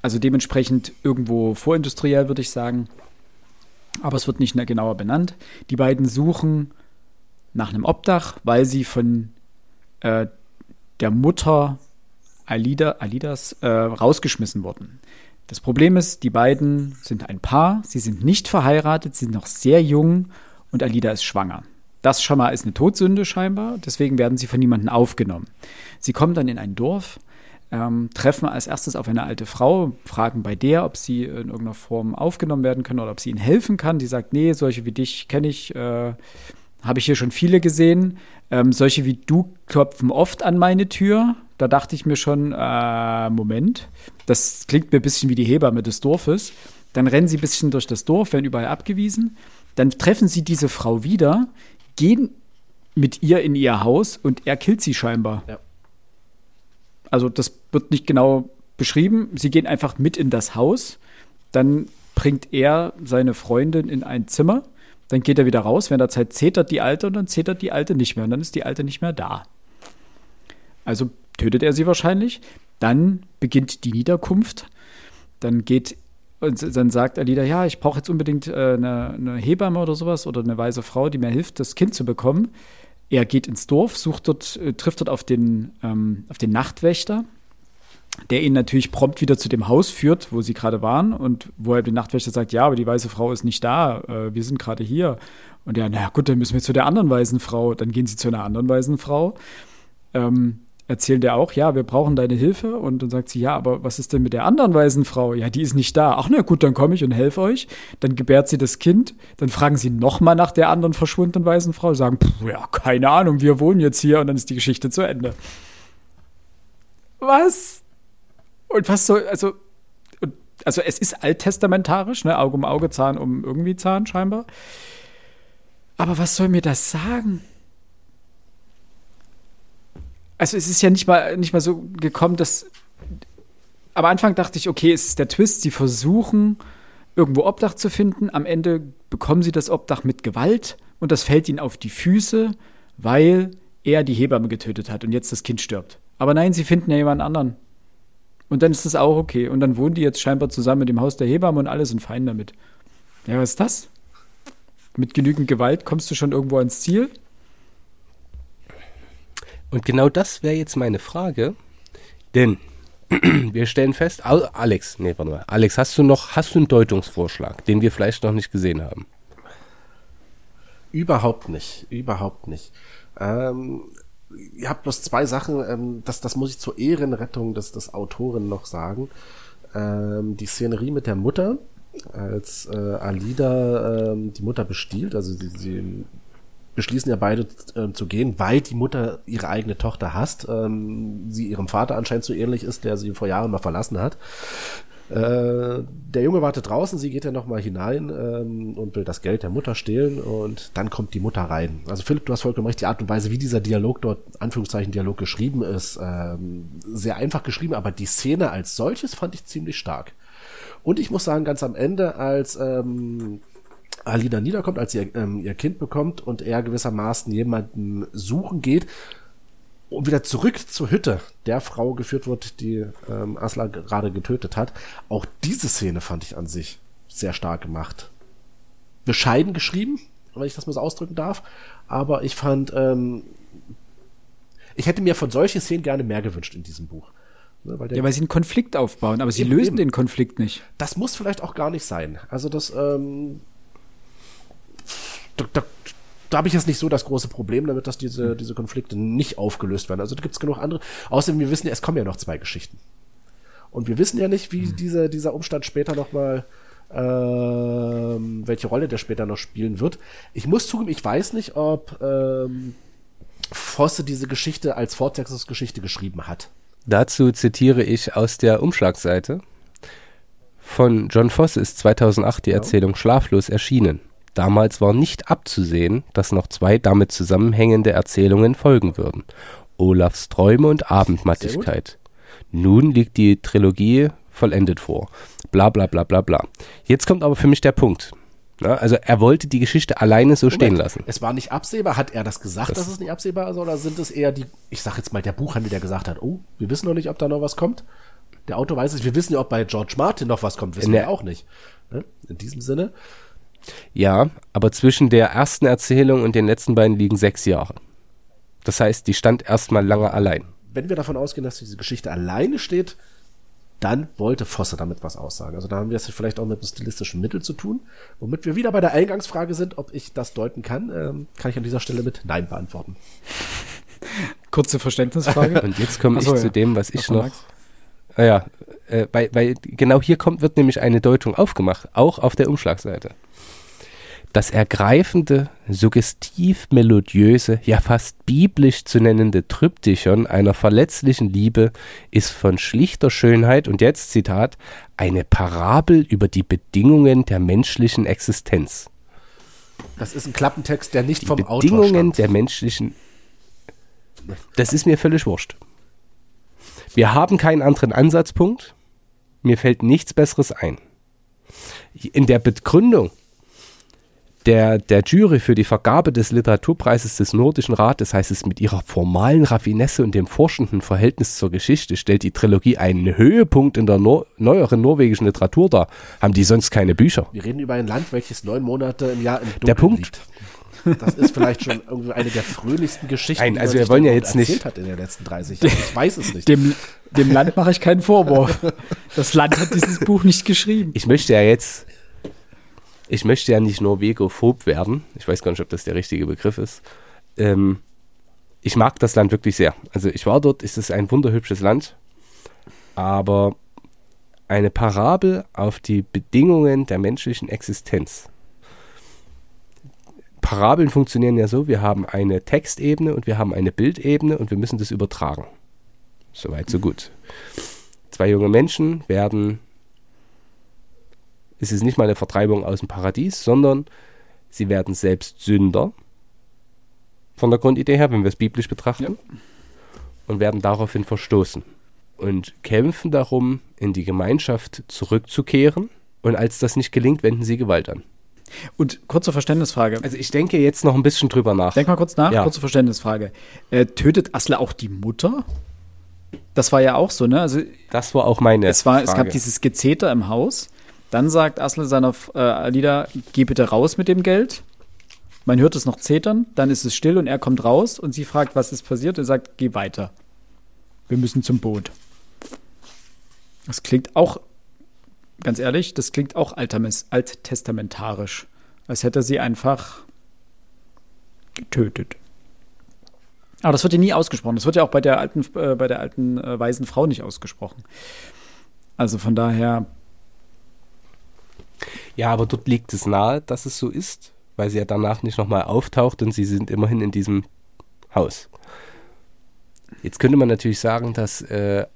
also dementsprechend irgendwo vorindustriell, würde ich sagen aber es wird nicht genauer benannt. Die beiden suchen nach einem Obdach, weil sie von äh, der Mutter Alida, Alidas äh, rausgeschmissen wurden. Das Problem ist, die beiden sind ein Paar, sie sind nicht verheiratet, sie sind noch sehr jung und Alida ist schwanger. Das schon mal ist eine Todsünde scheinbar, deswegen werden sie von niemandem aufgenommen. Sie kommen dann in ein Dorf, ähm, treffen als erstes auf eine alte Frau, fragen bei der, ob sie in irgendeiner Form aufgenommen werden können oder ob sie ihnen helfen kann. Die sagt, nee, solche wie dich kenne ich, äh, habe ich hier schon viele gesehen. Ähm, solche wie du klopfen oft an meine Tür. Da dachte ich mir schon, äh, Moment, das klingt mir ein bisschen wie die Hebamme des Dorfes. Dann rennen sie ein bisschen durch das Dorf, werden überall abgewiesen. Dann treffen sie diese Frau wieder, gehen mit ihr in ihr Haus und er killt sie scheinbar. Ja. Also das wird nicht genau beschrieben. Sie gehen einfach mit in das Haus. Dann bringt er seine Freundin in ein Zimmer. Dann geht er wieder raus. Während der Zeit zetert die Alte und dann zetert die Alte nicht mehr. Und dann ist die Alte nicht mehr da. Also tötet er sie wahrscheinlich. Dann beginnt die Niederkunft. dann geht und dann sagt Alida, ja, ich brauche jetzt unbedingt äh, eine, eine, Hebamme oder sowas oder eine weise Frau, die mir hilft, das Kind zu bekommen. Er geht ins Dorf, sucht dort, äh, trifft dort auf den, ähm, auf den Nachtwächter, der ihn natürlich prompt wieder zu dem Haus führt, wo sie gerade waren und wo er dem Nachtwächter sagt, ja, aber die weise Frau ist nicht da, äh, wir sind gerade hier. Und ja, naja gut, dann müssen wir zu der anderen weisen Frau. Dann gehen sie zu einer anderen weisen Frau. Ähm, erzählt er auch, ja, wir brauchen deine Hilfe. Und dann sagt sie, ja, aber was ist denn mit der anderen weisen Frau? Ja, die ist nicht da. Ach na gut, dann komme ich und helfe euch. Dann gebärt sie das Kind. Dann fragen sie nochmal nach der anderen verschwundenen weisen Frau. Sagen, ja, keine Ahnung, wir wohnen jetzt hier. Und dann ist die Geschichte zu Ende. Was? Und was soll, also, also es ist alttestamentarisch, ne? Auge um Auge, Zahn um irgendwie Zahn scheinbar. Aber was soll mir das sagen? Also es ist ja nicht mal, nicht mal so gekommen, dass am Anfang dachte ich, okay, es ist der Twist, sie versuchen irgendwo Obdach zu finden, am Ende bekommen sie das Obdach mit Gewalt und das fällt ihnen auf die Füße, weil er die Hebamme getötet hat und jetzt das Kind stirbt. Aber nein, sie finden ja jemand anderen. Und dann ist das auch okay. Und dann wohnen die jetzt scheinbar zusammen mit dem Haus der Hebamme und alle sind fein damit. Ja, was ist das? Mit genügend Gewalt kommst du schon irgendwo ans Ziel? Und genau das wäre jetzt meine Frage, denn wir stellen fest, Alex, nee, warte mal, Alex, hast du noch, hast du einen Deutungsvorschlag, den wir vielleicht noch nicht gesehen haben? Überhaupt nicht, überhaupt nicht. Ähm, ihr habt bloß zwei Sachen, ähm, das, das muss ich zur Ehrenrettung des, des Autoren noch sagen. Ähm, die Szenerie mit der Mutter, als äh, Alida ähm, die Mutter bestiehlt, also sie, sie beschließen ja beide äh, zu gehen, weil die Mutter ihre eigene Tochter hasst, ähm, sie ihrem Vater anscheinend so ähnlich ist, der sie vor Jahren mal verlassen hat. Äh, der Junge wartet draußen, sie geht ja nochmal hinein ähm, und will das Geld der Mutter stehlen und dann kommt die Mutter rein. Also Philipp, du hast vollkommen recht, die Art und Weise, wie dieser Dialog dort, Anführungszeichen Dialog geschrieben ist, ähm, sehr einfach geschrieben, aber die Szene als solches fand ich ziemlich stark. Und ich muss sagen, ganz am Ende, als ähm, Alina niederkommt, als sie ähm, ihr Kind bekommt und er gewissermaßen jemanden suchen geht und wieder zurück zur Hütte der Frau geführt wird, die ähm, Asla gerade getötet hat. Auch diese Szene fand ich an sich sehr stark gemacht. Bescheiden geschrieben, wenn ich das mal so ausdrücken darf, aber ich fand, ähm, ich hätte mir von solchen Szenen gerne mehr gewünscht in diesem Buch. Ne, weil ja, weil sie einen Konflikt aufbauen, aber sie eben, lösen eben. den Konflikt nicht. Das muss vielleicht auch gar nicht sein. Also das, ähm, da, da, da habe ich jetzt nicht so das große Problem damit, dass diese, diese Konflikte nicht aufgelöst werden. Also da gibt es genug andere. Außerdem, wir wissen ja, es kommen ja noch zwei Geschichten. Und wir wissen ja nicht, wie mhm. diese, dieser Umstand später nochmal, ähm, welche Rolle der später noch spielen wird. Ich muss zugeben, ich weiß nicht, ob ähm, Fosse diese Geschichte als Fortsetzungsgeschichte geschrieben hat. Dazu zitiere ich aus der Umschlagseite. Von John Fosse ist 2008 die. Erzählung Schlaflos erschienen. Damals war nicht abzusehen, dass noch zwei damit zusammenhängende Erzählungen folgen würden. Olafs Träume und Abendmattigkeit. Nun liegt die Trilogie vollendet vor. Bla bla bla bla bla. Jetzt kommt aber für mich der Punkt. Na, also er wollte die Geschichte alleine so Moment, stehen lassen. Es war nicht absehbar. Hat er das gesagt, das dass es nicht absehbar ist? Oder sind es eher die, ich sag jetzt mal, der Buchhandel, der gesagt hat, oh, wir wissen noch nicht, ob da noch was kommt? Der Autor weiß es. Wir wissen ja, ob bei George Martin noch was kommt. Wissen wir auch nicht. Ne? In diesem Sinne. Ja, aber zwischen der ersten Erzählung und den letzten beiden liegen sechs Jahre. Das heißt, die stand erstmal lange allein. Wenn wir davon ausgehen, dass diese Geschichte alleine steht, dann wollte Fosse damit was aussagen. Also da haben wir es vielleicht auch mit einem stilistischen Mittel zu tun. Womit wir wieder bei der Eingangsfrage sind, ob ich das deuten kann, ähm, kann ich an dieser Stelle mit Nein beantworten. Kurze Verständnisfrage. Und jetzt komme ich ja. zu dem, was ich noch. Ah ja, äh, weil, weil genau hier kommt, wird nämlich eine Deutung aufgemacht, auch auf der Umschlagseite. Das ergreifende, suggestiv melodiöse, ja fast biblisch zu nennende Tryptychon einer verletzlichen Liebe ist von schlichter Schönheit und jetzt Zitat eine Parabel über die Bedingungen der menschlichen Existenz. Das ist ein Klappentext, der nicht die vom Autor Bedingungen der menschlichen Das ist mir völlig wurscht. Wir haben keinen anderen Ansatzpunkt. Mir fällt nichts besseres ein. In der Begründung Der, der Jury für die Vergabe des Literaturpreises des Nordischen Rates heißt es mit ihrer formalen Raffinesse und dem forschenden Verhältnis zur Geschichte stellt die Trilogie einen Höhepunkt in der Nor neueren norwegischen Literatur dar. Haben die sonst keine Bücher? Wir reden über ein Land, welches neun Monate im Jahr im Dunkeln Der Punkt. Liegt. Das ist vielleicht schon irgendwie eine der fröhlichsten Geschichten, Nein, also wir wollen ja jetzt nicht hat in den letzten 30 Jahren. Ich weiß es nicht. Dem, dem Land mache ich keinen Vorwurf. Das Land hat dieses Buch nicht geschrieben. Ich möchte ja jetzt ich möchte ja nicht Norwegophob werden. Ich weiß gar nicht, ob das der richtige Begriff ist. Ähm, ich mag das Land wirklich sehr. Also ich war dort, es ist ein wunderhübsches Land, aber eine Parabel auf die Bedingungen der menschlichen Existenz. Parabeln funktionieren ja so, wir haben eine Textebene und wir haben eine Bildebene und wir müssen das übertragen. Soweit, so gut. Zwei junge Menschen werden ist es nicht mal eine Vertreibung aus dem Paradies, sondern sie werden selbst Sünder von der Grundidee her, wenn wir es biblisch betrachten, ja. und werden daraufhin verstoßen und kämpfen darum, in die Gemeinschaft zurückzukehren. Und als das nicht gelingt, wenden sie Gewalt an. Und kurze Verständnisfrage. Also ich denke jetzt noch ein bisschen drüber nach. Denk mal kurz nach, ja. kurze Verständnisfrage. Äh, tötet Asle auch die Mutter? Das war ja auch so, ne? Also, das war auch meine es war, Frage. Es gab dieses Gezeter im Haus dann sagt Asle seiner äh, Alida, geh bitte raus mit dem Geld. Man hört es noch zetern, dann ist es still und er kommt raus und sie fragt, was ist passiert und sagt, geh weiter. Wir müssen zum Boot. Das klingt auch, ganz ehrlich, das klingt auch alttestamentarisch. Als hätte sie einfach getötet. Aber das wird ja nie ausgesprochen. Das wird ja auch bei der alten, äh, bei der alten äh, weisen Frau nicht ausgesprochen. Also von daher ja, aber dort liegt es nahe, dass es so ist, weil sie ja danach nicht nochmal auftaucht und sie sind immerhin in diesem Haus. Jetzt könnte man natürlich sagen, dass äh,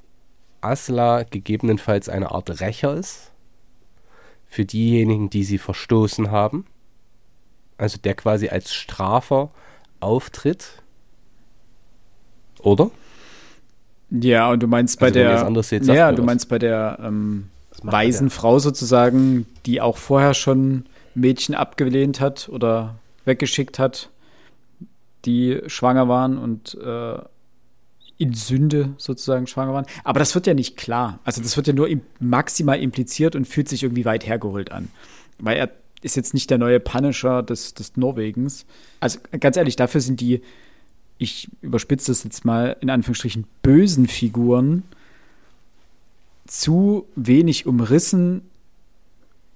Asla gegebenenfalls eine Art Rächer ist für diejenigen, die sie verstoßen haben. Also der quasi als Strafer auftritt. Oder? Ja, und du meinst bei also, der. Ja, du meinst bei der ähm, weisen Frau sozusagen, die auch vorher schon Mädchen abgelehnt hat oder weggeschickt hat, die schwanger waren und äh, in Sünde sozusagen schwanger waren. Aber das wird ja nicht klar. Also das wird ja nur maximal impliziert und fühlt sich irgendwie weit hergeholt an. Weil er ist jetzt nicht der neue Punisher des, des Norwegens. Also ganz ehrlich, dafür sind die, ich überspitze das jetzt mal in Anführungsstrichen, bösen Figuren zu wenig umrissen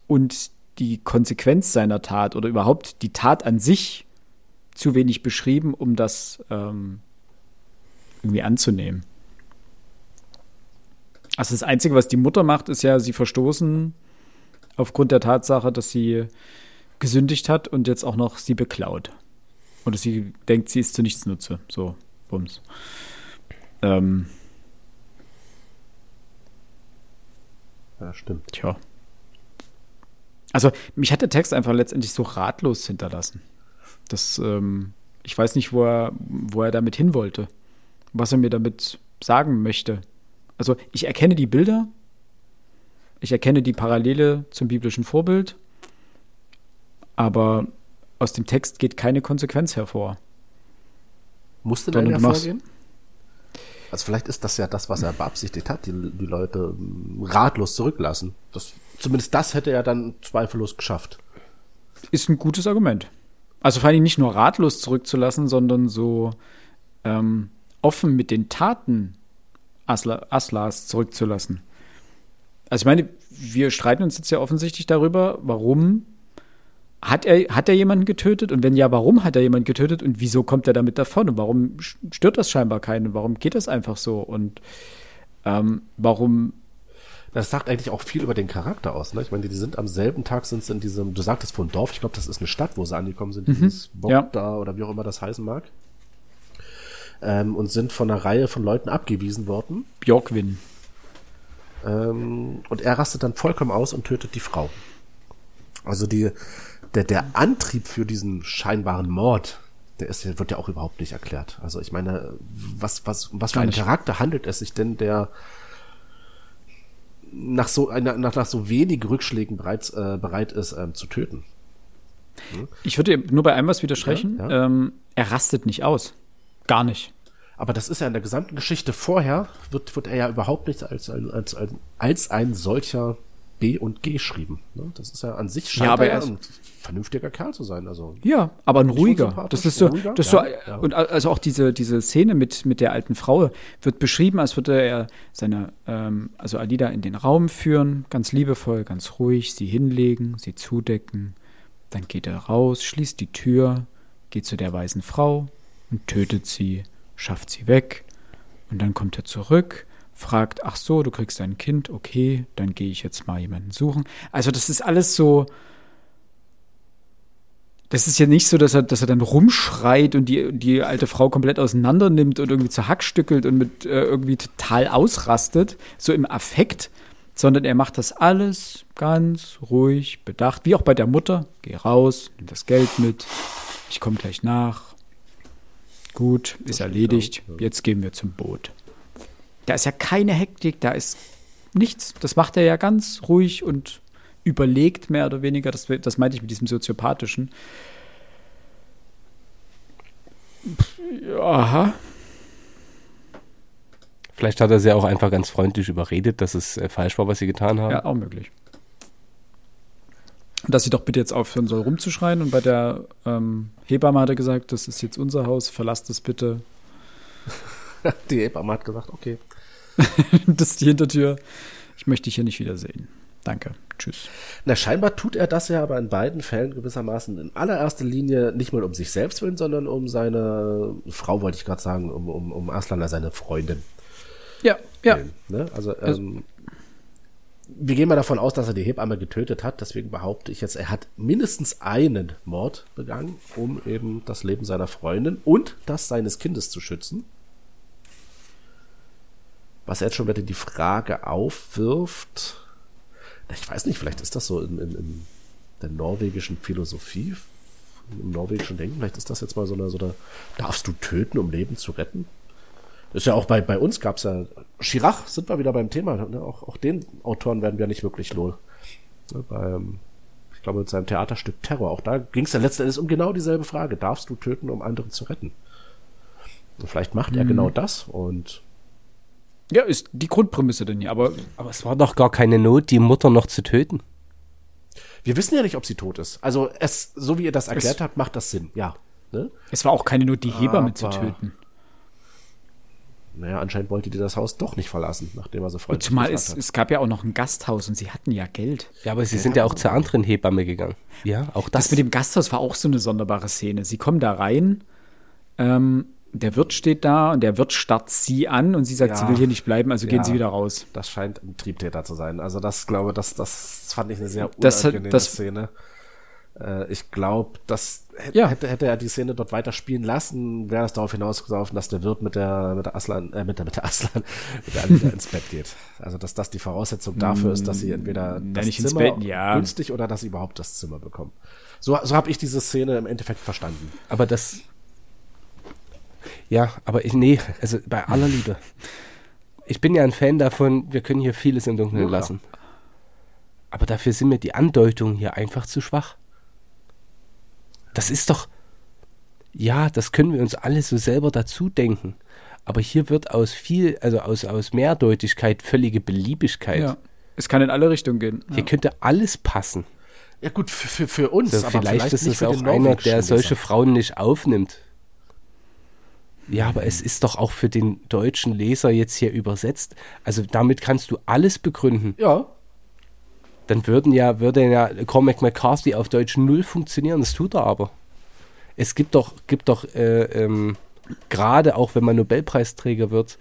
und die Konsequenz seiner Tat oder überhaupt die Tat an sich zu wenig beschrieben, um das ähm, irgendwie anzunehmen. Also das Einzige, was die Mutter macht, ist ja, sie verstoßen aufgrund der Tatsache, dass sie gesündigt hat und jetzt auch noch sie beklaut. Oder sie denkt, sie ist zu nichts Nutze. So, bums. Ähm, Ja, stimmt. Tja. Also, mich hat der Text einfach letztendlich so ratlos hinterlassen. Das, ähm, ich weiß nicht, wo er, wo er damit hin wollte. Was er mir damit sagen möchte. Also, ich erkenne die Bilder. Ich erkenne die Parallele zum biblischen Vorbild. Aber aus dem Text geht keine Konsequenz hervor. Musste denn hervorgehen? Also vielleicht ist das ja das, was er beabsichtigt hat, die, die Leute ähm, ratlos zurücklassen. Das, zumindest das hätte er dann zweifellos geschafft. Ist ein gutes Argument. Also vor allem nicht nur ratlos zurückzulassen, sondern so ähm, offen mit den Taten Asla, Aslas zurückzulassen. Also ich meine, wir streiten uns jetzt ja offensichtlich darüber, warum hat er, hat er jemanden getötet? Und wenn ja, warum hat er jemanden getötet? Und wieso kommt er damit davon? Und warum stört das scheinbar keinen? Und warum geht das einfach so? Und ähm, warum. Das sagt eigentlich auch viel über den Charakter aus. Ne? Ich meine, die sind am selben Tag sind sie in diesem, du sagtest von Dorf, ich glaube, das ist eine Stadt, wo sie angekommen sind, mhm. dieses Bob ja. da oder wie auch immer das heißen mag. Ähm, und sind von einer Reihe von Leuten abgewiesen worden. Björkwin. Ähm, und er rastet dann vollkommen aus und tötet die Frau. Also die, der, der Antrieb für diesen scheinbaren Mord, der ist, wird ja auch überhaupt nicht erklärt. Also ich meine, was, was, was für einen Charakter handelt es sich denn, der nach so, nach, nach so wenig Rückschlägen bereits, äh, bereit ist ähm, zu töten? Hm? Ich würde nur bei einem was widersprechen. Ja, ja. Ähm, er rastet nicht aus. Gar nicht. Aber das ist ja in der gesamten Geschichte vorher, wird, wird er ja überhaupt nicht als, als, als, als ein solcher B und G geschrieben. Ne? Das ist ja an sich scheint ja, aber er ein vernünftiger Kerl zu sein. Also ja, aber ein ruhiger. Das ist so, ruhiger? das ja, so ja. und also auch diese diese Szene mit mit der alten Frau wird beschrieben, als würde er seine ähm, also Alida in den Raum führen, ganz liebevoll, ganz ruhig, sie hinlegen, sie zudecken, dann geht er raus, schließt die Tür, geht zu der weißen Frau und tötet sie, schafft sie weg und dann kommt er zurück fragt, ach so, du kriegst ein Kind, okay, dann gehe ich jetzt mal jemanden suchen. Also das ist alles so, das ist ja nicht so, dass er, dass er dann rumschreit und die, die alte Frau komplett auseinander nimmt und irgendwie zerhackstückelt und mit äh, irgendwie total ausrastet, so im Affekt, sondern er macht das alles ganz ruhig, bedacht, wie auch bei der Mutter. Geh raus, nimm das Geld mit, ich komme gleich nach. Gut, ist erledigt, jetzt gehen wir zum Boot. Da ist ja keine Hektik, da ist nichts. Das macht er ja ganz ruhig und überlegt, mehr oder weniger. Das, das meinte ich mit diesem Soziopathischen. Aha. Vielleicht hat er sie auch einfach ganz freundlich überredet, dass es äh, falsch war, was sie getan haben. Ja, auch möglich. Dass sie doch bitte jetzt aufhören soll, rumzuschreien. Und bei der ähm, Hebamme hat er gesagt, das ist jetzt unser Haus, verlasst es bitte. Die Hebamme hat gesagt, okay. das ist die Hintertür. Ich möchte dich hier nicht wiedersehen. Danke. Tschüss. Na, scheinbar tut er das ja aber in beiden Fällen gewissermaßen in allererster Linie nicht mal um sich selbst willen, sondern um seine Frau, wollte ich gerade sagen, um, um, um Aslana, seine Freundin. Ja, ja. Ne? Also, ähm, wir gehen mal davon aus, dass er die Hebamme getötet hat. Deswegen behaupte ich jetzt, er hat mindestens einen Mord begangen, um eben das Leben seiner Freundin und das seines Kindes zu schützen was jetzt schon wieder die Frage aufwirft, ich weiß nicht, vielleicht ist das so in, in, in der norwegischen Philosophie, im norwegischen Denken, vielleicht ist das jetzt mal so eine, so eine darfst du töten, um Leben zu retten? ist ja auch bei, bei uns gab es ja, Chirac sind wir wieder beim Thema, ne? auch, auch den Autoren werden wir nicht wirklich lohl. Ne? Beim, ich glaube, mit seinem Theaterstück Terror, auch da ging es ja letzten Endes um genau dieselbe Frage, darfst du töten, um andere zu retten? Und vielleicht macht mhm. er genau das und ja, ist die Grundprämisse denn hier, aber. Aber es war doch gar keine Not, die Mutter noch zu töten. Wir wissen ja nicht, ob sie tot ist. Also es, so wie ihr das erklärt es, habt, macht das Sinn, ja. Ne? Es war auch keine Not, die Hebamme zu töten. Naja, anscheinend wollte die das Haus doch nicht verlassen, nachdem er so freundlich Zumal es, hat. es gab ja auch noch ein Gasthaus und sie hatten ja Geld. Ja, aber sie ja, sind ja auch zur anderen Hebamme gegangen. Ja, auch das. Das mit dem Gasthaus war auch so eine sonderbare Szene. Sie kommen da rein, ähm, der Wirt steht da und der Wirt starrt sie an und sie sagt, ja, sie will hier nicht bleiben, also ja, gehen sie wieder raus. Das scheint ein Triebtäter zu sein. Also das glaube, das, das fand ich eine sehr unangenehme das, Szene. Äh, ich glaube, das hätte, ja. hätte, hätte er die Szene dort weiter spielen lassen, wäre es darauf hinausgelaufen, dass der Wirt mit der mit der Aslan, äh, mit der mit der Aslan, mit der Alida ins Bett geht. Also dass das die Voraussetzung dafür ist, dass sie entweder mm, das Zimmer Bett, ja. günstig oder dass sie überhaupt das Zimmer bekommen. So, so habe ich diese Szene im Endeffekt verstanden. Aber das ja, aber ich, nee, also bei aller Liebe. Ich bin ja ein Fan davon, wir können hier vieles im Dunkeln ja. lassen. Aber dafür sind mir die Andeutungen hier einfach zu schwach. Das ist doch, ja, das können wir uns alle so selber dazu denken. Aber hier wird aus viel, also aus, aus Mehrdeutigkeit völlige Beliebigkeit. Ja, es kann in alle Richtungen gehen. Hier ja. könnte alles passen. Ja gut, für, für, für uns. Also aber vielleicht, vielleicht ist es auch einer, der solche Frauen nicht aufnimmt. Ja, aber es ist doch auch für den deutschen Leser jetzt hier übersetzt. Also damit kannst du alles begründen. Ja. Dann würden ja, würde ja Cormac McCarthy auf Deutsch null funktionieren. Das tut er aber. Es gibt doch, gibt doch äh, ähm, gerade auch wenn man Nobelpreisträger wird,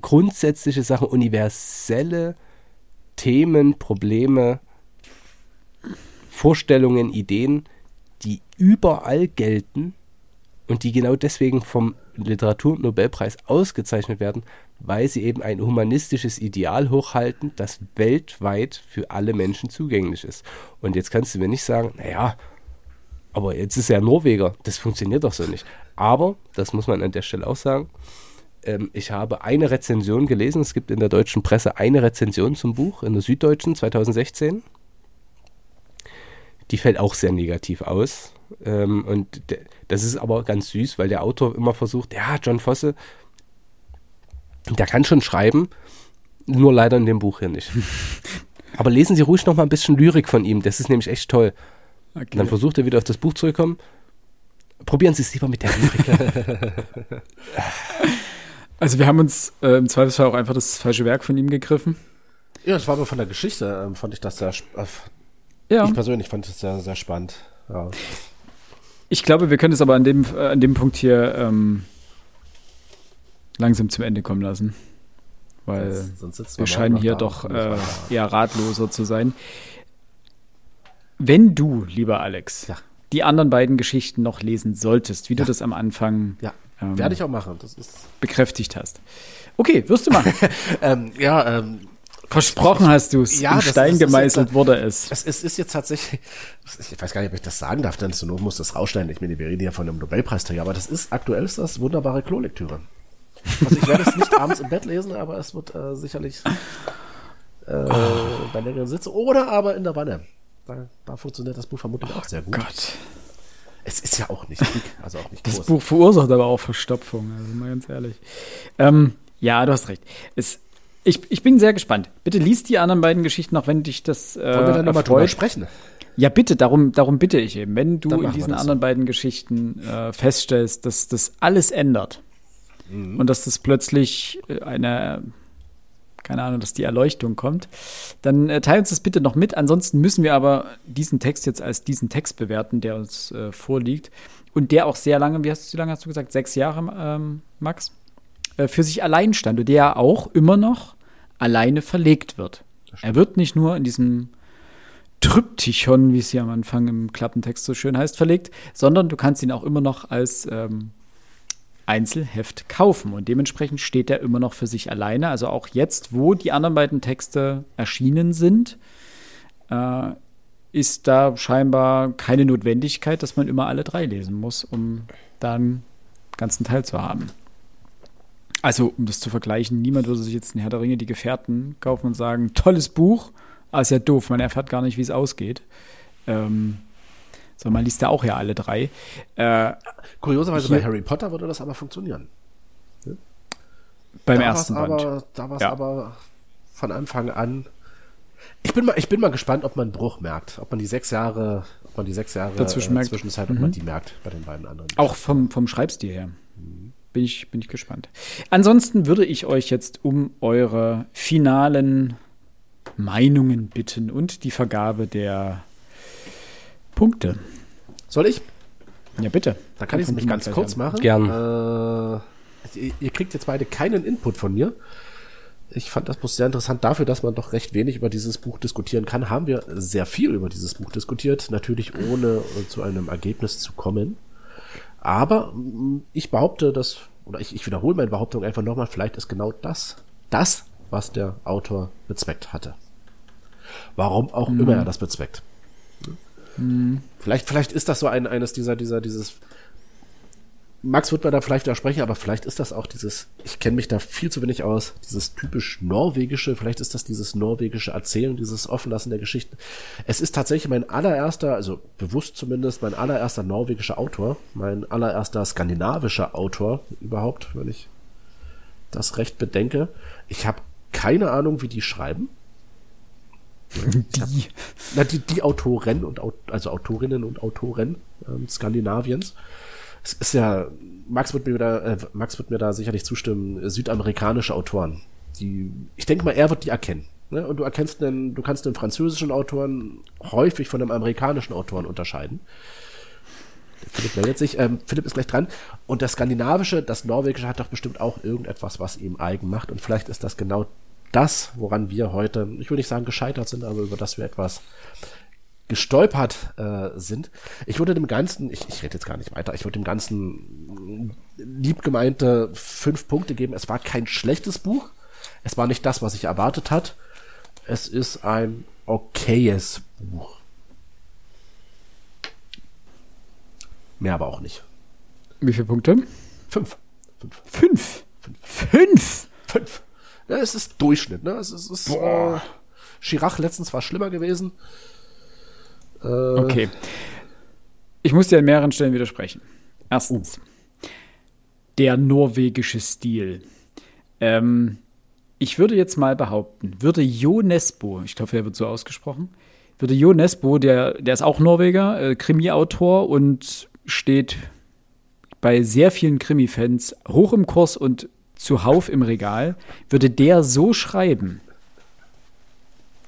grundsätzliche Sachen, universelle Themen, Probleme, Vorstellungen, Ideen, die überall gelten und die genau deswegen vom Literaturnobelpreis ausgezeichnet werden, weil sie eben ein humanistisches Ideal hochhalten, das weltweit für alle Menschen zugänglich ist. Und jetzt kannst du mir nicht sagen, naja, aber jetzt ist er Norweger, das funktioniert doch so nicht. Aber, das muss man an der Stelle auch sagen, ähm, ich habe eine Rezension gelesen, es gibt in der deutschen Presse eine Rezension zum Buch, in der Süddeutschen 2016. die fällt auch sehr negativ aus. Ähm, und das ist aber ganz süß, weil der Autor immer versucht, ja, John Fosse, der kann schon schreiben, nur leider in dem Buch hier nicht. aber lesen Sie ruhig noch mal ein bisschen Lyrik von ihm, das ist nämlich echt toll. Okay. Dann versucht er wieder auf das Buch zurückzukommen. Probieren Sie es lieber mit der Lyrik. also wir haben uns äh, im Zweifelsfall auch einfach das falsche Werk von ihm gegriffen. Ja, das war aber von der Geschichte, ähm, fand ich das sehr, äh, ja. ich persönlich fand es sehr, sehr spannend. Ja. Ich glaube, wir können es aber an dem, äh, an dem Punkt hier ähm, langsam zum Ende kommen lassen. Weil sonst, sonst wir scheinen hier doch äh, eher ratloser zu sein. Wenn du, lieber Alex, ja. die anderen beiden Geschichten noch lesen solltest, wie ja. du das am Anfang ja. ähm, werde ich auch machen. Das ist bekräftigt hast. Okay, wirst du machen. ähm, ja, ähm, Versprochen hast du es. Ja, in Stein ist, gemeißelt wurde es. Es ist, ist, jetzt tatsächlich, ich weiß gar nicht, ob ich das sagen darf, denn zur Not muss das rausschneiden. Ich meine, wir reden ja von einem Nobelpreisträger, aber das ist aktuell ist das wunderbare Klolektüre. Also ich werde es nicht abends im Bett lesen, aber es wird äh, sicherlich äh, oh. bei längeren Sitzen oder aber in der Wanne. Da, da funktioniert das Buch vermutlich oh auch sehr gut. Gott. Es ist ja auch nicht dick, also auch nicht groß. Das Buch verursacht aber auch Verstopfung, also mal ganz ehrlich. Ähm, ja, du hast recht. Es, ich, ich bin sehr gespannt. Bitte liest die anderen beiden Geschichten noch, wenn dich das äh, Wollen wir dann nochmal drüber sprechen? Ja, bitte, darum, darum bitte ich eben. Wenn du in diesen anderen so. beiden Geschichten äh, feststellst, dass das alles ändert mhm. und dass das plötzlich äh, eine, keine Ahnung, dass die Erleuchtung kommt, dann äh, teil uns das bitte noch mit. Ansonsten müssen wir aber diesen Text jetzt als diesen Text bewerten, der uns äh, vorliegt und der auch sehr lange, wie hast du, wie lange hast du gesagt, sechs Jahre, ähm, Max, äh, für sich allein stand und der auch immer noch alleine verlegt wird. Er wird nicht nur in diesem Tryptychon, wie es hier am Anfang im Klappentext so schön heißt, verlegt, sondern du kannst ihn auch immer noch als ähm, Einzelheft kaufen. Und dementsprechend steht er immer noch für sich alleine. Also auch jetzt, wo die anderen beiden Texte erschienen sind, äh, ist da scheinbar keine Notwendigkeit, dass man immer alle drei lesen muss, um da einen ganzen Teil zu haben. Also, um das zu vergleichen, niemand würde sich jetzt in Herr der Ringe die Gefährten kaufen und sagen, tolles Buch, aber ist ja doof, man erfährt gar nicht, wie es ausgeht. Ähm, so, man liest ja auch ja alle drei. Äh, Kurioserweise bei Harry Potter würde das aber funktionieren. Beim da ersten Band. Aber, da war es ja. aber von Anfang an. Ich bin mal, ich bin mal gespannt, ob man einen Bruch merkt, ob man die sechs Jahre, ob man die sechs Jahre Dazwischen merkt. Zwischenzeit, ob mhm. man die merkt bei den beiden anderen. Auch vom, vom Schreibstil her. Bin ich, bin ich gespannt. Ansonsten würde ich euch jetzt um eure finalen Meinungen bitten und die Vergabe der Punkte. Soll ich? Ja, bitte. Da kann ich es nämlich ganz kurz an. machen. Gern. Äh, ihr kriegt jetzt beide keinen Input von mir. Ich fand das Buch sehr interessant. Dafür, dass man doch recht wenig über dieses Buch diskutieren kann, haben wir sehr viel über dieses Buch diskutiert. Natürlich ohne zu einem Ergebnis zu kommen. Aber mm, ich behaupte, dass, oder ich, ich wiederhole meine Behauptung einfach nochmal, vielleicht ist genau das, das, was der Autor bezweckt hatte. Warum auch mhm. immer er das bezweckt. Mhm. Vielleicht, vielleicht ist das so ein, eines dieser, dieser, dieses Max wird mir da vielleicht widersprechen, aber vielleicht ist das auch dieses, ich kenne mich da viel zu wenig aus, dieses typisch norwegische, vielleicht ist das dieses norwegische Erzählen, dieses Offenlassen der Geschichten. Es ist tatsächlich mein allererster, also bewusst zumindest, mein allererster norwegischer Autor, mein allererster skandinavischer Autor überhaupt, wenn ich das recht bedenke. Ich habe keine Ahnung, wie die schreiben. Die. Hab, na, die, die Autoren und also Autorinnen und Autoren ähm, Skandinaviens es ist ja, Max wird mir da, äh, Max wird mir da sicherlich zustimmen, südamerikanische Autoren. Die, ich denke mal, er wird die erkennen. Ne? Und du erkennst den, du kannst den französischen Autoren häufig von dem amerikanischen Autoren unterscheiden. Philipp meldet sich. Ähm, Philipp ist gleich dran. Und das Skandinavische, das Norwegische hat doch bestimmt auch irgendetwas, was ihm eigen macht. Und vielleicht ist das genau das, woran wir heute, ich würde nicht sagen gescheitert sind, aber über das wir etwas gestolpert äh, sind. Ich würde dem Ganzen, ich, ich rede jetzt gar nicht weiter, ich würde dem Ganzen lieb gemeinte fünf Punkte geben. Es war kein schlechtes Buch. Es war nicht das, was ich erwartet hat. Es ist ein okayes Buch. Mehr aber auch nicht. Wie viele Punkte? Fünf. Fünf. Fünf. Fünf. Fünf. Fünf. Ja, es ist Durchschnitt, ne? Es ist, es ist Boah. Chirac letztens war schlimmer gewesen. Äh, okay. Ich muss dir an mehreren Stellen widersprechen. Erstens, uh. der norwegische Stil. Ähm, ich würde jetzt mal behaupten, würde Jo Nesbo, ich hoffe, er wird so ausgesprochen, würde Jo Nesbo, der, der ist auch Norweger, äh, Krimi-Autor und steht bei sehr vielen Krimi-Fans hoch im Kurs und zuhauf im Regal, würde der so schreiben.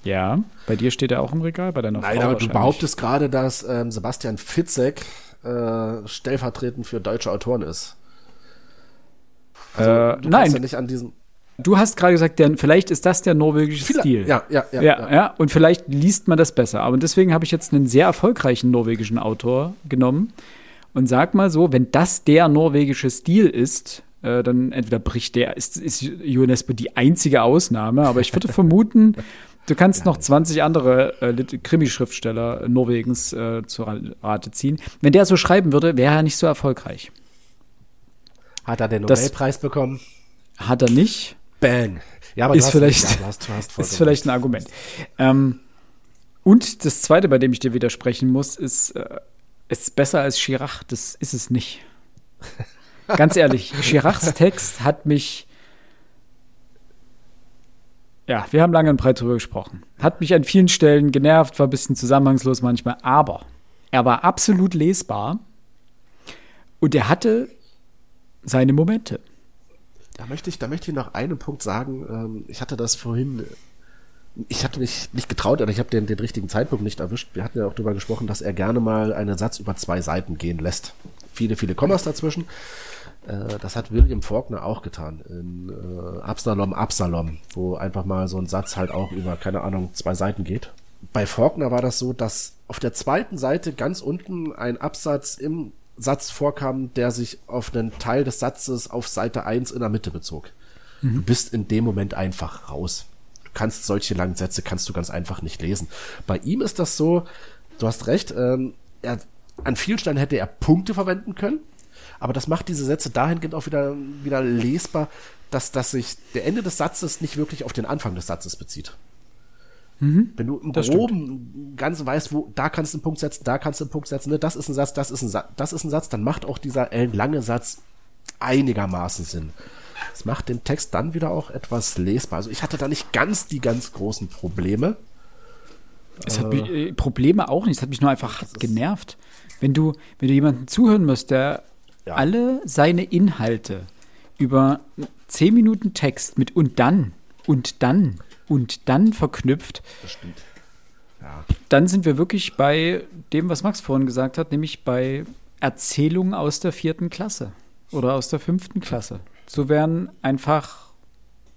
Ja, bei dir steht er auch im Regal, bei deiner Nein, Frau aber du behauptest gerade, dass ähm, Sebastian Fitzek äh, stellvertretend für deutsche Autoren ist. Also, äh, nein. Ja nicht an diesem Du hast gerade gesagt, der, vielleicht ist das der norwegische Vielleicht, Stil. Ja, ja, ja, ja, ja. Und vielleicht liest man das besser. Aber deswegen habe ich jetzt einen sehr erfolgreichen norwegischen Autor genommen und sag mal so, wenn das der norwegische Stil ist, äh, dann entweder bricht der, ist, ist UNESCO die einzige Ausnahme, aber ich würde vermuten, du kannst noch 20 andere äh, Krimischriftsteller Norwegens äh, zur Rate ziehen. Wenn der so schreiben würde, wäre er nicht so erfolgreich. Hat er den Nobelpreis das bekommen? Hat er nicht. Bang. Ja, aber ist vielleicht, ja, du hast, du hast ist vielleicht ein Argument. Ähm, und das Zweite, bei dem ich dir widersprechen muss, ist, äh, ist besser als Chirac. Das ist es nicht. Ganz ehrlich, Chiracs Text hat mich. Ja, wir haben lange und breit darüber gesprochen. Hat mich an vielen Stellen genervt, war ein bisschen zusammenhangslos manchmal, aber er war absolut lesbar und er hatte seine Momente. Da möchte ich, da möchte ich noch einen Punkt sagen. Ähm, ich hatte das vorhin, ich hatte mich nicht getraut, oder ich habe den, den richtigen Zeitpunkt nicht erwischt. Wir hatten ja auch darüber gesprochen, dass er gerne mal einen Satz über zwei Seiten gehen lässt. Viele, viele Kommas dazwischen. Äh, das hat William Faulkner auch getan in äh, Absalom, Absalom, wo einfach mal so ein Satz halt auch über, keine Ahnung, zwei Seiten geht. Bei Faulkner war das so, dass auf der zweiten Seite ganz unten ein Absatz im Satz vorkam, der sich auf einen Teil des Satzes auf Seite 1 in der Mitte bezog. Mhm. Du bist in dem Moment einfach raus. Du kannst solche langen Sätze kannst du ganz einfach nicht lesen. Bei ihm ist das so, du hast recht, ähm, er, an vielen Stellen hätte er Punkte verwenden können, aber das macht diese Sätze dahingehend auch wieder, wieder lesbar, dass, dass sich der Ende des Satzes nicht wirklich auf den Anfang des Satzes bezieht. Mhm, Wenn du im Groben ganz weißt, wo, da kannst du einen Punkt setzen, da kannst du einen Punkt setzen, ne, das ist ein Satz, das ist ein Satz, das ist ein Satz, dann macht auch dieser lange Satz einigermaßen Sinn. Das macht den Text dann wieder auch etwas lesbar. Also ich hatte da nicht ganz die ganz großen Probleme. Es hat mich, äh, Probleme auch nicht, es hat mich nur einfach genervt. Wenn du, wenn du jemanden zuhören musst, der ja. alle seine Inhalte über zehn Minuten Text mit und dann und dann und dann verknüpft, ja. dann sind wir wirklich bei dem, was Max vorhin gesagt hat, nämlich bei Erzählungen aus der vierten Klasse oder aus der fünften Klasse. So werden einfach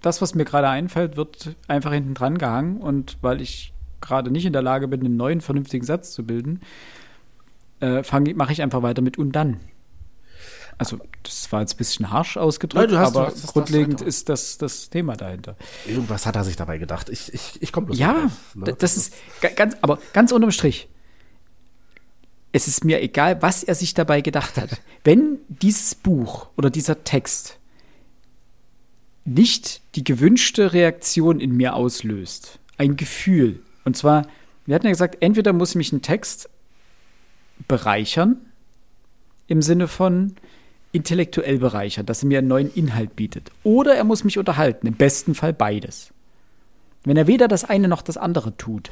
das, was mir gerade einfällt, wird einfach hinten dran gehangen und weil ich gerade nicht in der Lage bin, einen neuen vernünftigen Satz zu bilden, äh, mache ich einfach weiter mit und dann. Also, das war jetzt ein bisschen harsch ausgedrückt, Nein, aber das, grundlegend das ist das das Thema dahinter. Irgendwas hat er sich dabei gedacht. Ich, ich, ich komme bloß Ja, drauf, ne? das ist ganz, aber ganz unterm Strich. Es ist mir egal, was er sich dabei gedacht hat. Wenn dieses Buch oder dieser Text nicht die gewünschte Reaktion in mir auslöst, ein Gefühl, und zwar, wir hatten ja gesagt, entweder muss mich ein Text bereichern, im Sinne von, intellektuell bereichert, dass er mir einen neuen Inhalt bietet. Oder er muss mich unterhalten, im besten Fall beides. Wenn er weder das eine noch das andere tut,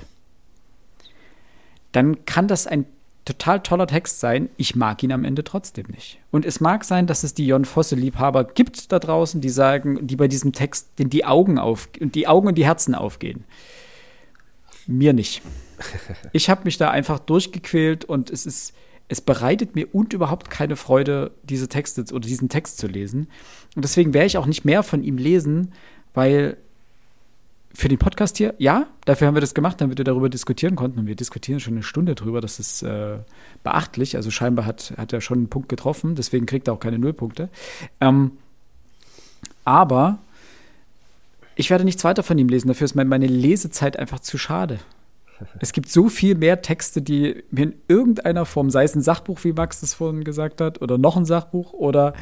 dann kann das ein total toller Text sein. Ich mag ihn am Ende trotzdem nicht. Und es mag sein, dass es die Jon Fosse-Liebhaber gibt da draußen, die sagen, die bei diesem Text die Augen auf, die Augen und die Herzen aufgehen. Mir nicht. Ich habe mich da einfach durchgequält und es ist es bereitet mir und überhaupt keine Freude, diese Texte oder diesen Text zu lesen. Und deswegen werde ich auch nicht mehr von ihm lesen, weil für den Podcast hier, ja, dafür haben wir das gemacht, damit wir darüber diskutieren konnten. Und wir diskutieren schon eine Stunde drüber. Das ist äh, beachtlich. Also scheinbar hat, hat er schon einen Punkt getroffen, deswegen kriegt er auch keine Nullpunkte. Ähm, aber ich werde nichts weiter von ihm lesen. Dafür ist meine Lesezeit einfach zu schade. Es gibt so viel mehr Texte, die mir in irgendeiner Form, sei es ein Sachbuch, wie Max das vorhin gesagt hat, oder noch ein Sachbuch, oder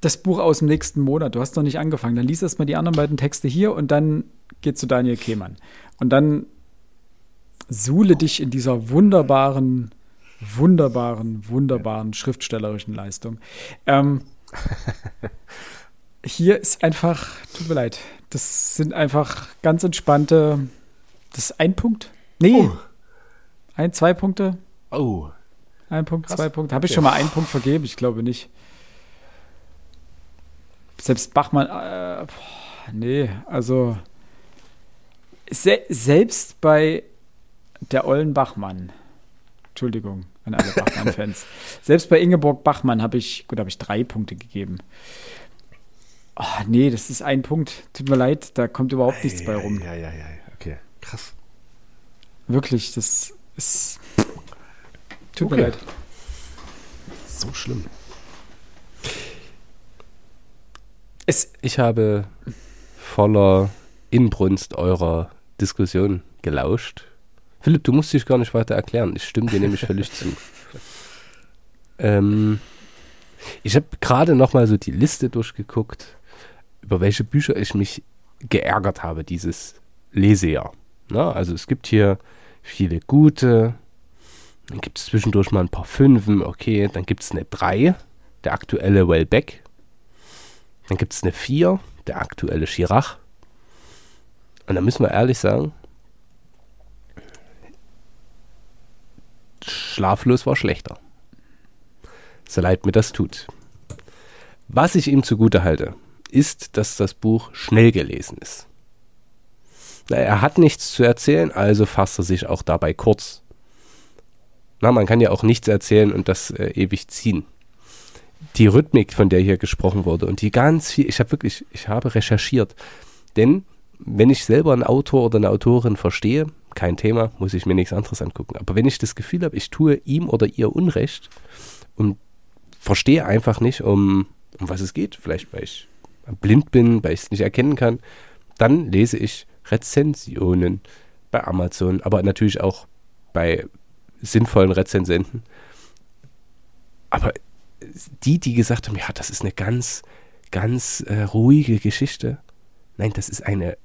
das Buch aus dem nächsten Monat. Du hast noch nicht angefangen. Dann liest erstmal die anderen beiden Texte hier und dann geht zu Daniel Kehmann. Und dann suhle dich in dieser wunderbaren, wunderbaren, wunderbaren schriftstellerischen Leistung. Ähm, hier ist einfach, tut mir leid, das sind einfach ganz entspannte, das ist ein Punkt? Nee. Oh. Ein, zwei Punkte? Oh. Ein Punkt, Krass. zwei Punkte. Habe ich schon mal einen Punkt vergeben? Ich glaube nicht. Selbst Bachmann, äh, boah, nee, also se selbst bei der Ollen Bachmann, Entschuldigung an alle Bachmann-Fans, selbst bei Ingeborg Bachmann habe ich, gut, habe ich drei Punkte gegeben. Oh, nee, das ist ein Punkt. Tut mir leid, da kommt überhaupt nichts bei rum. Ja, ja, ja, okay, krass. Wirklich, das ist. Tut okay. mir leid. So schlimm. Es, ich habe voller Inbrunst eurer Diskussion gelauscht. Philipp, du musst dich gar nicht weiter erklären. Ich stimme dir nämlich völlig zu. Ähm, ich habe gerade noch mal so die Liste durchgeguckt, über welche Bücher ich mich geärgert habe dieses Lesejahr. Na, also es gibt hier viele gute, dann gibt es zwischendurch mal ein paar Fünfen, okay, dann gibt es eine 3, der aktuelle Wellbeck. Dann gibt es eine 4, der aktuelle Chirac. Und da müssen wir ehrlich sagen, schlaflos war schlechter. So leid mir das tut. Was ich ihm zugute halte, ist, dass das Buch schnell gelesen ist. Er hat nichts zu erzählen, also fasst er sich auch dabei kurz. Na, man kann ja auch nichts erzählen und das äh, ewig ziehen. Die Rhythmik, von der hier gesprochen wurde und die ganz viel, ich habe wirklich, ich habe recherchiert. Denn wenn ich selber einen Autor oder eine Autorin verstehe, kein Thema, muss ich mir nichts anderes angucken. Aber wenn ich das Gefühl habe, ich tue ihm oder ihr Unrecht und verstehe einfach nicht, um, um was es geht, vielleicht weil ich blind bin, weil ich es nicht erkennen kann, dann lese ich Rezensionen bei Amazon, aber natürlich auch bei sinnvollen Rezensenten. Aber die, die gesagt haben, ja, das ist eine ganz, ganz äh, ruhige Geschichte. Nein, das ist eine,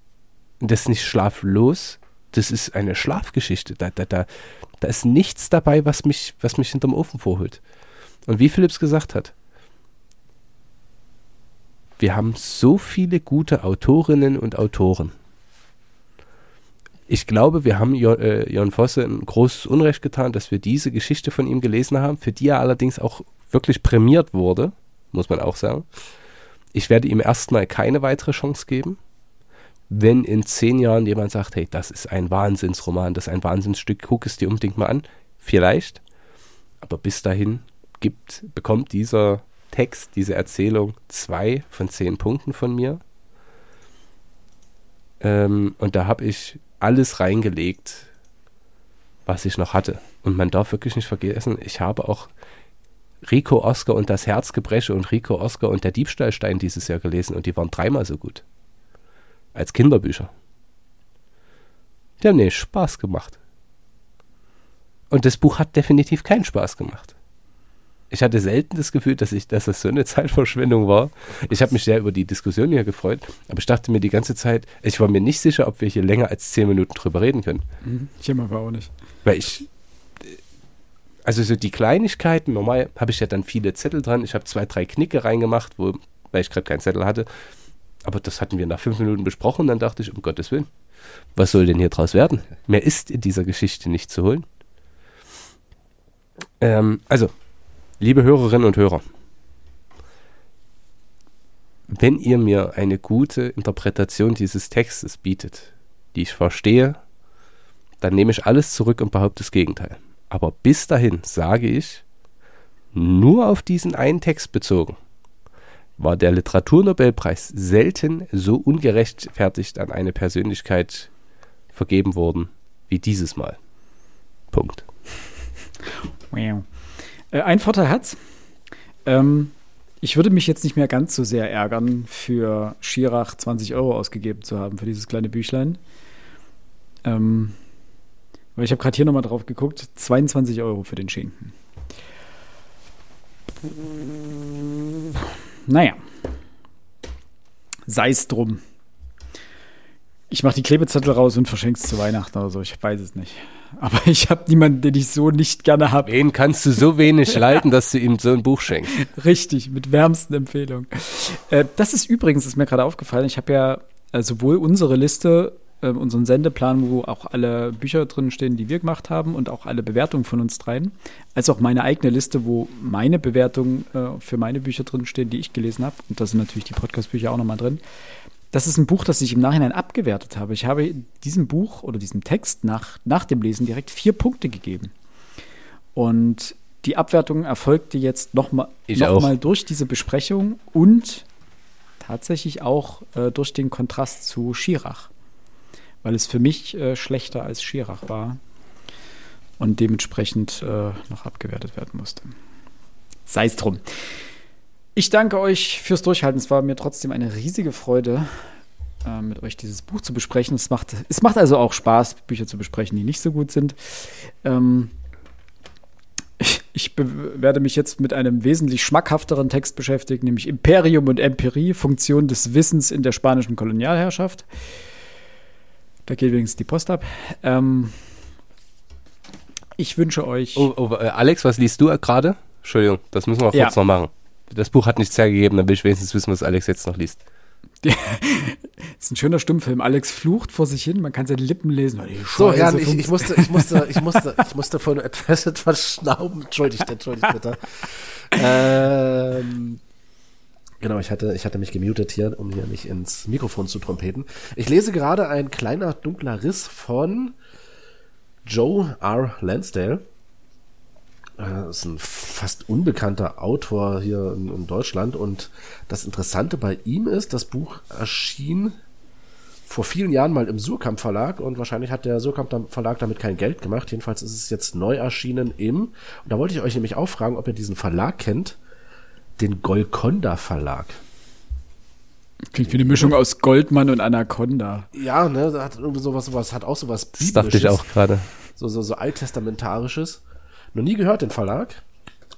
das ist nicht schlaflos, das ist eine Schlafgeschichte. Da, da, da, da ist nichts dabei, was mich, was mich hinterm Ofen vorholt. Und wie Philips gesagt hat, wir haben so viele gute Autorinnen und Autoren ich glaube, wir haben Jon, äh, Jon Fosse ein großes Unrecht getan, dass wir diese Geschichte von ihm gelesen haben, für die er allerdings auch wirklich prämiert wurde, muss man auch sagen. Ich werde ihm erstmal keine weitere Chance geben. Wenn in zehn Jahren jemand sagt, hey, das ist ein Wahnsinnsroman, das ist ein Wahnsinnsstück, guck es dir unbedingt mal an, vielleicht. Aber bis dahin gibt, bekommt dieser Text, diese Erzählung zwei von zehn Punkten von mir. Ähm, und da habe ich alles reingelegt, was ich noch hatte. Und man darf wirklich nicht vergessen, ich habe auch Rico Oscar und das Herzgebreche und Rico Oscar und der Diebstahlstein dieses Jahr gelesen und die waren dreimal so gut. Als Kinderbücher. Die haben nicht Spaß gemacht. Und das Buch hat definitiv keinen Spaß gemacht ich hatte selten das Gefühl, dass, ich, dass das so eine Zeitverschwendung war. Ich habe mich sehr über die Diskussion hier gefreut, aber ich dachte mir die ganze Zeit, ich war mir nicht sicher, ob wir hier länger als zehn Minuten drüber reden können. Mhm. Ich immer war auch nicht. Weil ich, also so die Kleinigkeiten, normal habe ich ja dann viele Zettel dran. Ich habe zwei, drei Knicke reingemacht, wo, weil ich gerade keinen Zettel hatte. Aber das hatten wir nach fünf Minuten besprochen. Dann dachte ich, um Gottes Willen, was soll denn hier draus werden? Mehr ist in dieser Geschichte nicht zu holen. Ähm, also, Liebe Hörerinnen und Hörer, wenn ihr mir eine gute Interpretation dieses Textes bietet, die ich verstehe, dann nehme ich alles zurück und behaupte das Gegenteil. Aber bis dahin sage ich, nur auf diesen einen Text bezogen, war der Literaturnobelpreis selten so ungerechtfertigt an eine Persönlichkeit vergeben worden wie dieses Mal. Punkt. Wow. Äh, ein Vorteil hat's. Ähm, ich würde mich jetzt nicht mehr ganz so sehr ärgern, für Schirach 20 Euro ausgegeben zu haben für dieses kleine Büchlein. Ähm, weil ich habe gerade hier nochmal drauf geguckt, 22 Euro für den Schinken. Naja, sei es drum. Ich mache die Klebezettel raus und verschenke es zu Weihnachten oder so. Ich weiß es nicht. Aber ich habe niemanden, den ich so nicht gerne habe. Wen kannst du so wenig leiden, dass du ihm so ein Buch schenkst? Richtig, mit wärmsten Empfehlungen. Äh, das ist übrigens, ist mir gerade aufgefallen, ich habe ja äh, sowohl unsere Liste, äh, unseren Sendeplan, wo auch alle Bücher drin stehen, die wir gemacht haben und auch alle Bewertungen von uns dreien, als auch meine eigene Liste, wo meine Bewertungen äh, für meine Bücher drin stehen, die ich gelesen habe. Und da sind natürlich die Podcast-Bücher auch nochmal drin das ist ein Buch, das ich im Nachhinein abgewertet habe. Ich habe diesem Buch oder diesem Text nach, nach dem Lesen direkt vier Punkte gegeben. Und die Abwertung erfolgte jetzt nochmal noch mal durch diese Besprechung und tatsächlich auch äh, durch den Kontrast zu Schirach. Weil es für mich äh, schlechter als Schirach war und dementsprechend äh, noch abgewertet werden musste. Sei es drum. Ich danke euch fürs Durchhalten. Es war mir trotzdem eine riesige Freude, äh, mit euch dieses Buch zu besprechen. Es macht, es macht also auch Spaß, Bücher zu besprechen, die nicht so gut sind. Ähm, ich, ich werde mich jetzt mit einem wesentlich schmackhafteren Text beschäftigen, nämlich Imperium und Empirie, Funktion des Wissens in der spanischen Kolonialherrschaft. Da geht übrigens die Post ab. Ähm, ich wünsche euch. Oh, oh, äh, Alex, was liest du gerade? Entschuldigung, das müssen wir kurz ja. noch machen das Buch hat nichts hergegeben, dann will ich wenigstens wissen, was Alex jetzt noch liest. das ist ein schöner Stummfilm. Alex flucht vor sich hin, man kann seine Lippen lesen. so, ja, ich, ich, musste, ich musste, ich musste, ich musste von etwas, etwas schnauben. Entschuldigt, entschuldigt bitte. ähm, Genau, ich hatte, ich hatte mich gemutet hier, um hier nicht ins Mikrofon zu trompeten. Ich lese gerade ein kleiner dunkler Riss von Joe R. Lansdale. Äh, ist ein fast unbekannter Autor hier in, in, Deutschland. Und das Interessante bei ihm ist, das Buch erschien vor vielen Jahren mal im Surkamp Verlag und wahrscheinlich hat der Surkamp Verlag damit kein Geld gemacht. Jedenfalls ist es jetzt neu erschienen im, und da wollte ich euch nämlich auch fragen, ob ihr diesen Verlag kennt, den Golconda Verlag. Klingt wie eine Mischung aus Goldmann und Anaconda. Ja, ne, hat irgendwie sowas, sowas, hat auch sowas Biblisches. Das dachte ich auch gerade. So, so, so alttestamentarisches. Noch nie gehört den Verlag.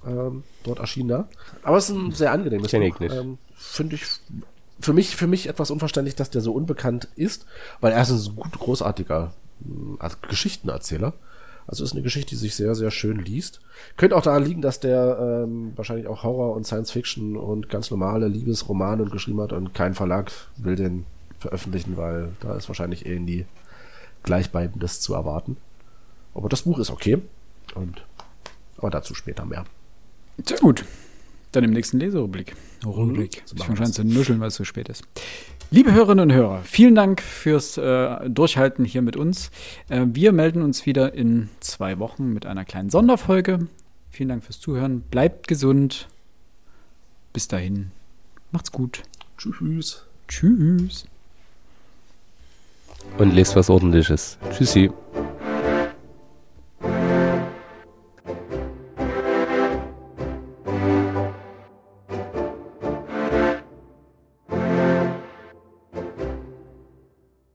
Ähm, dort erschien da. Aber es ist ein sehr angenehmes Kenn Buch. Ähm, Finde ich für mich, für mich etwas unverständlich, dass der so unbekannt ist, weil er ist ein gut großartiger also Geschichtenerzähler. Also ist eine Geschichte, die sich sehr, sehr schön liest. Könnte auch daran liegen, dass der ähm, wahrscheinlich auch Horror und Science Fiction und ganz normale Liebesromane geschrieben hat und kein Verlag will den veröffentlichen, weil da ist wahrscheinlich eh nie Gleichbleibendes zu erwarten. Aber das Buch ist okay und aber dazu später mehr. Sehr gut. Dann im nächsten Leserückblick. Rückblick. Mhm, ich fange schon zu nuscheln, weil es so spät ist. Liebe Hörerinnen und Hörer, vielen Dank fürs äh, Durchhalten hier mit uns. Äh, wir melden uns wieder in zwei Wochen mit einer kleinen Sonderfolge. Vielen Dank fürs Zuhören. Bleibt gesund. Bis dahin. Macht's gut. Tschüss. Tschüss. Und lest was ordentliches. Tschüssi.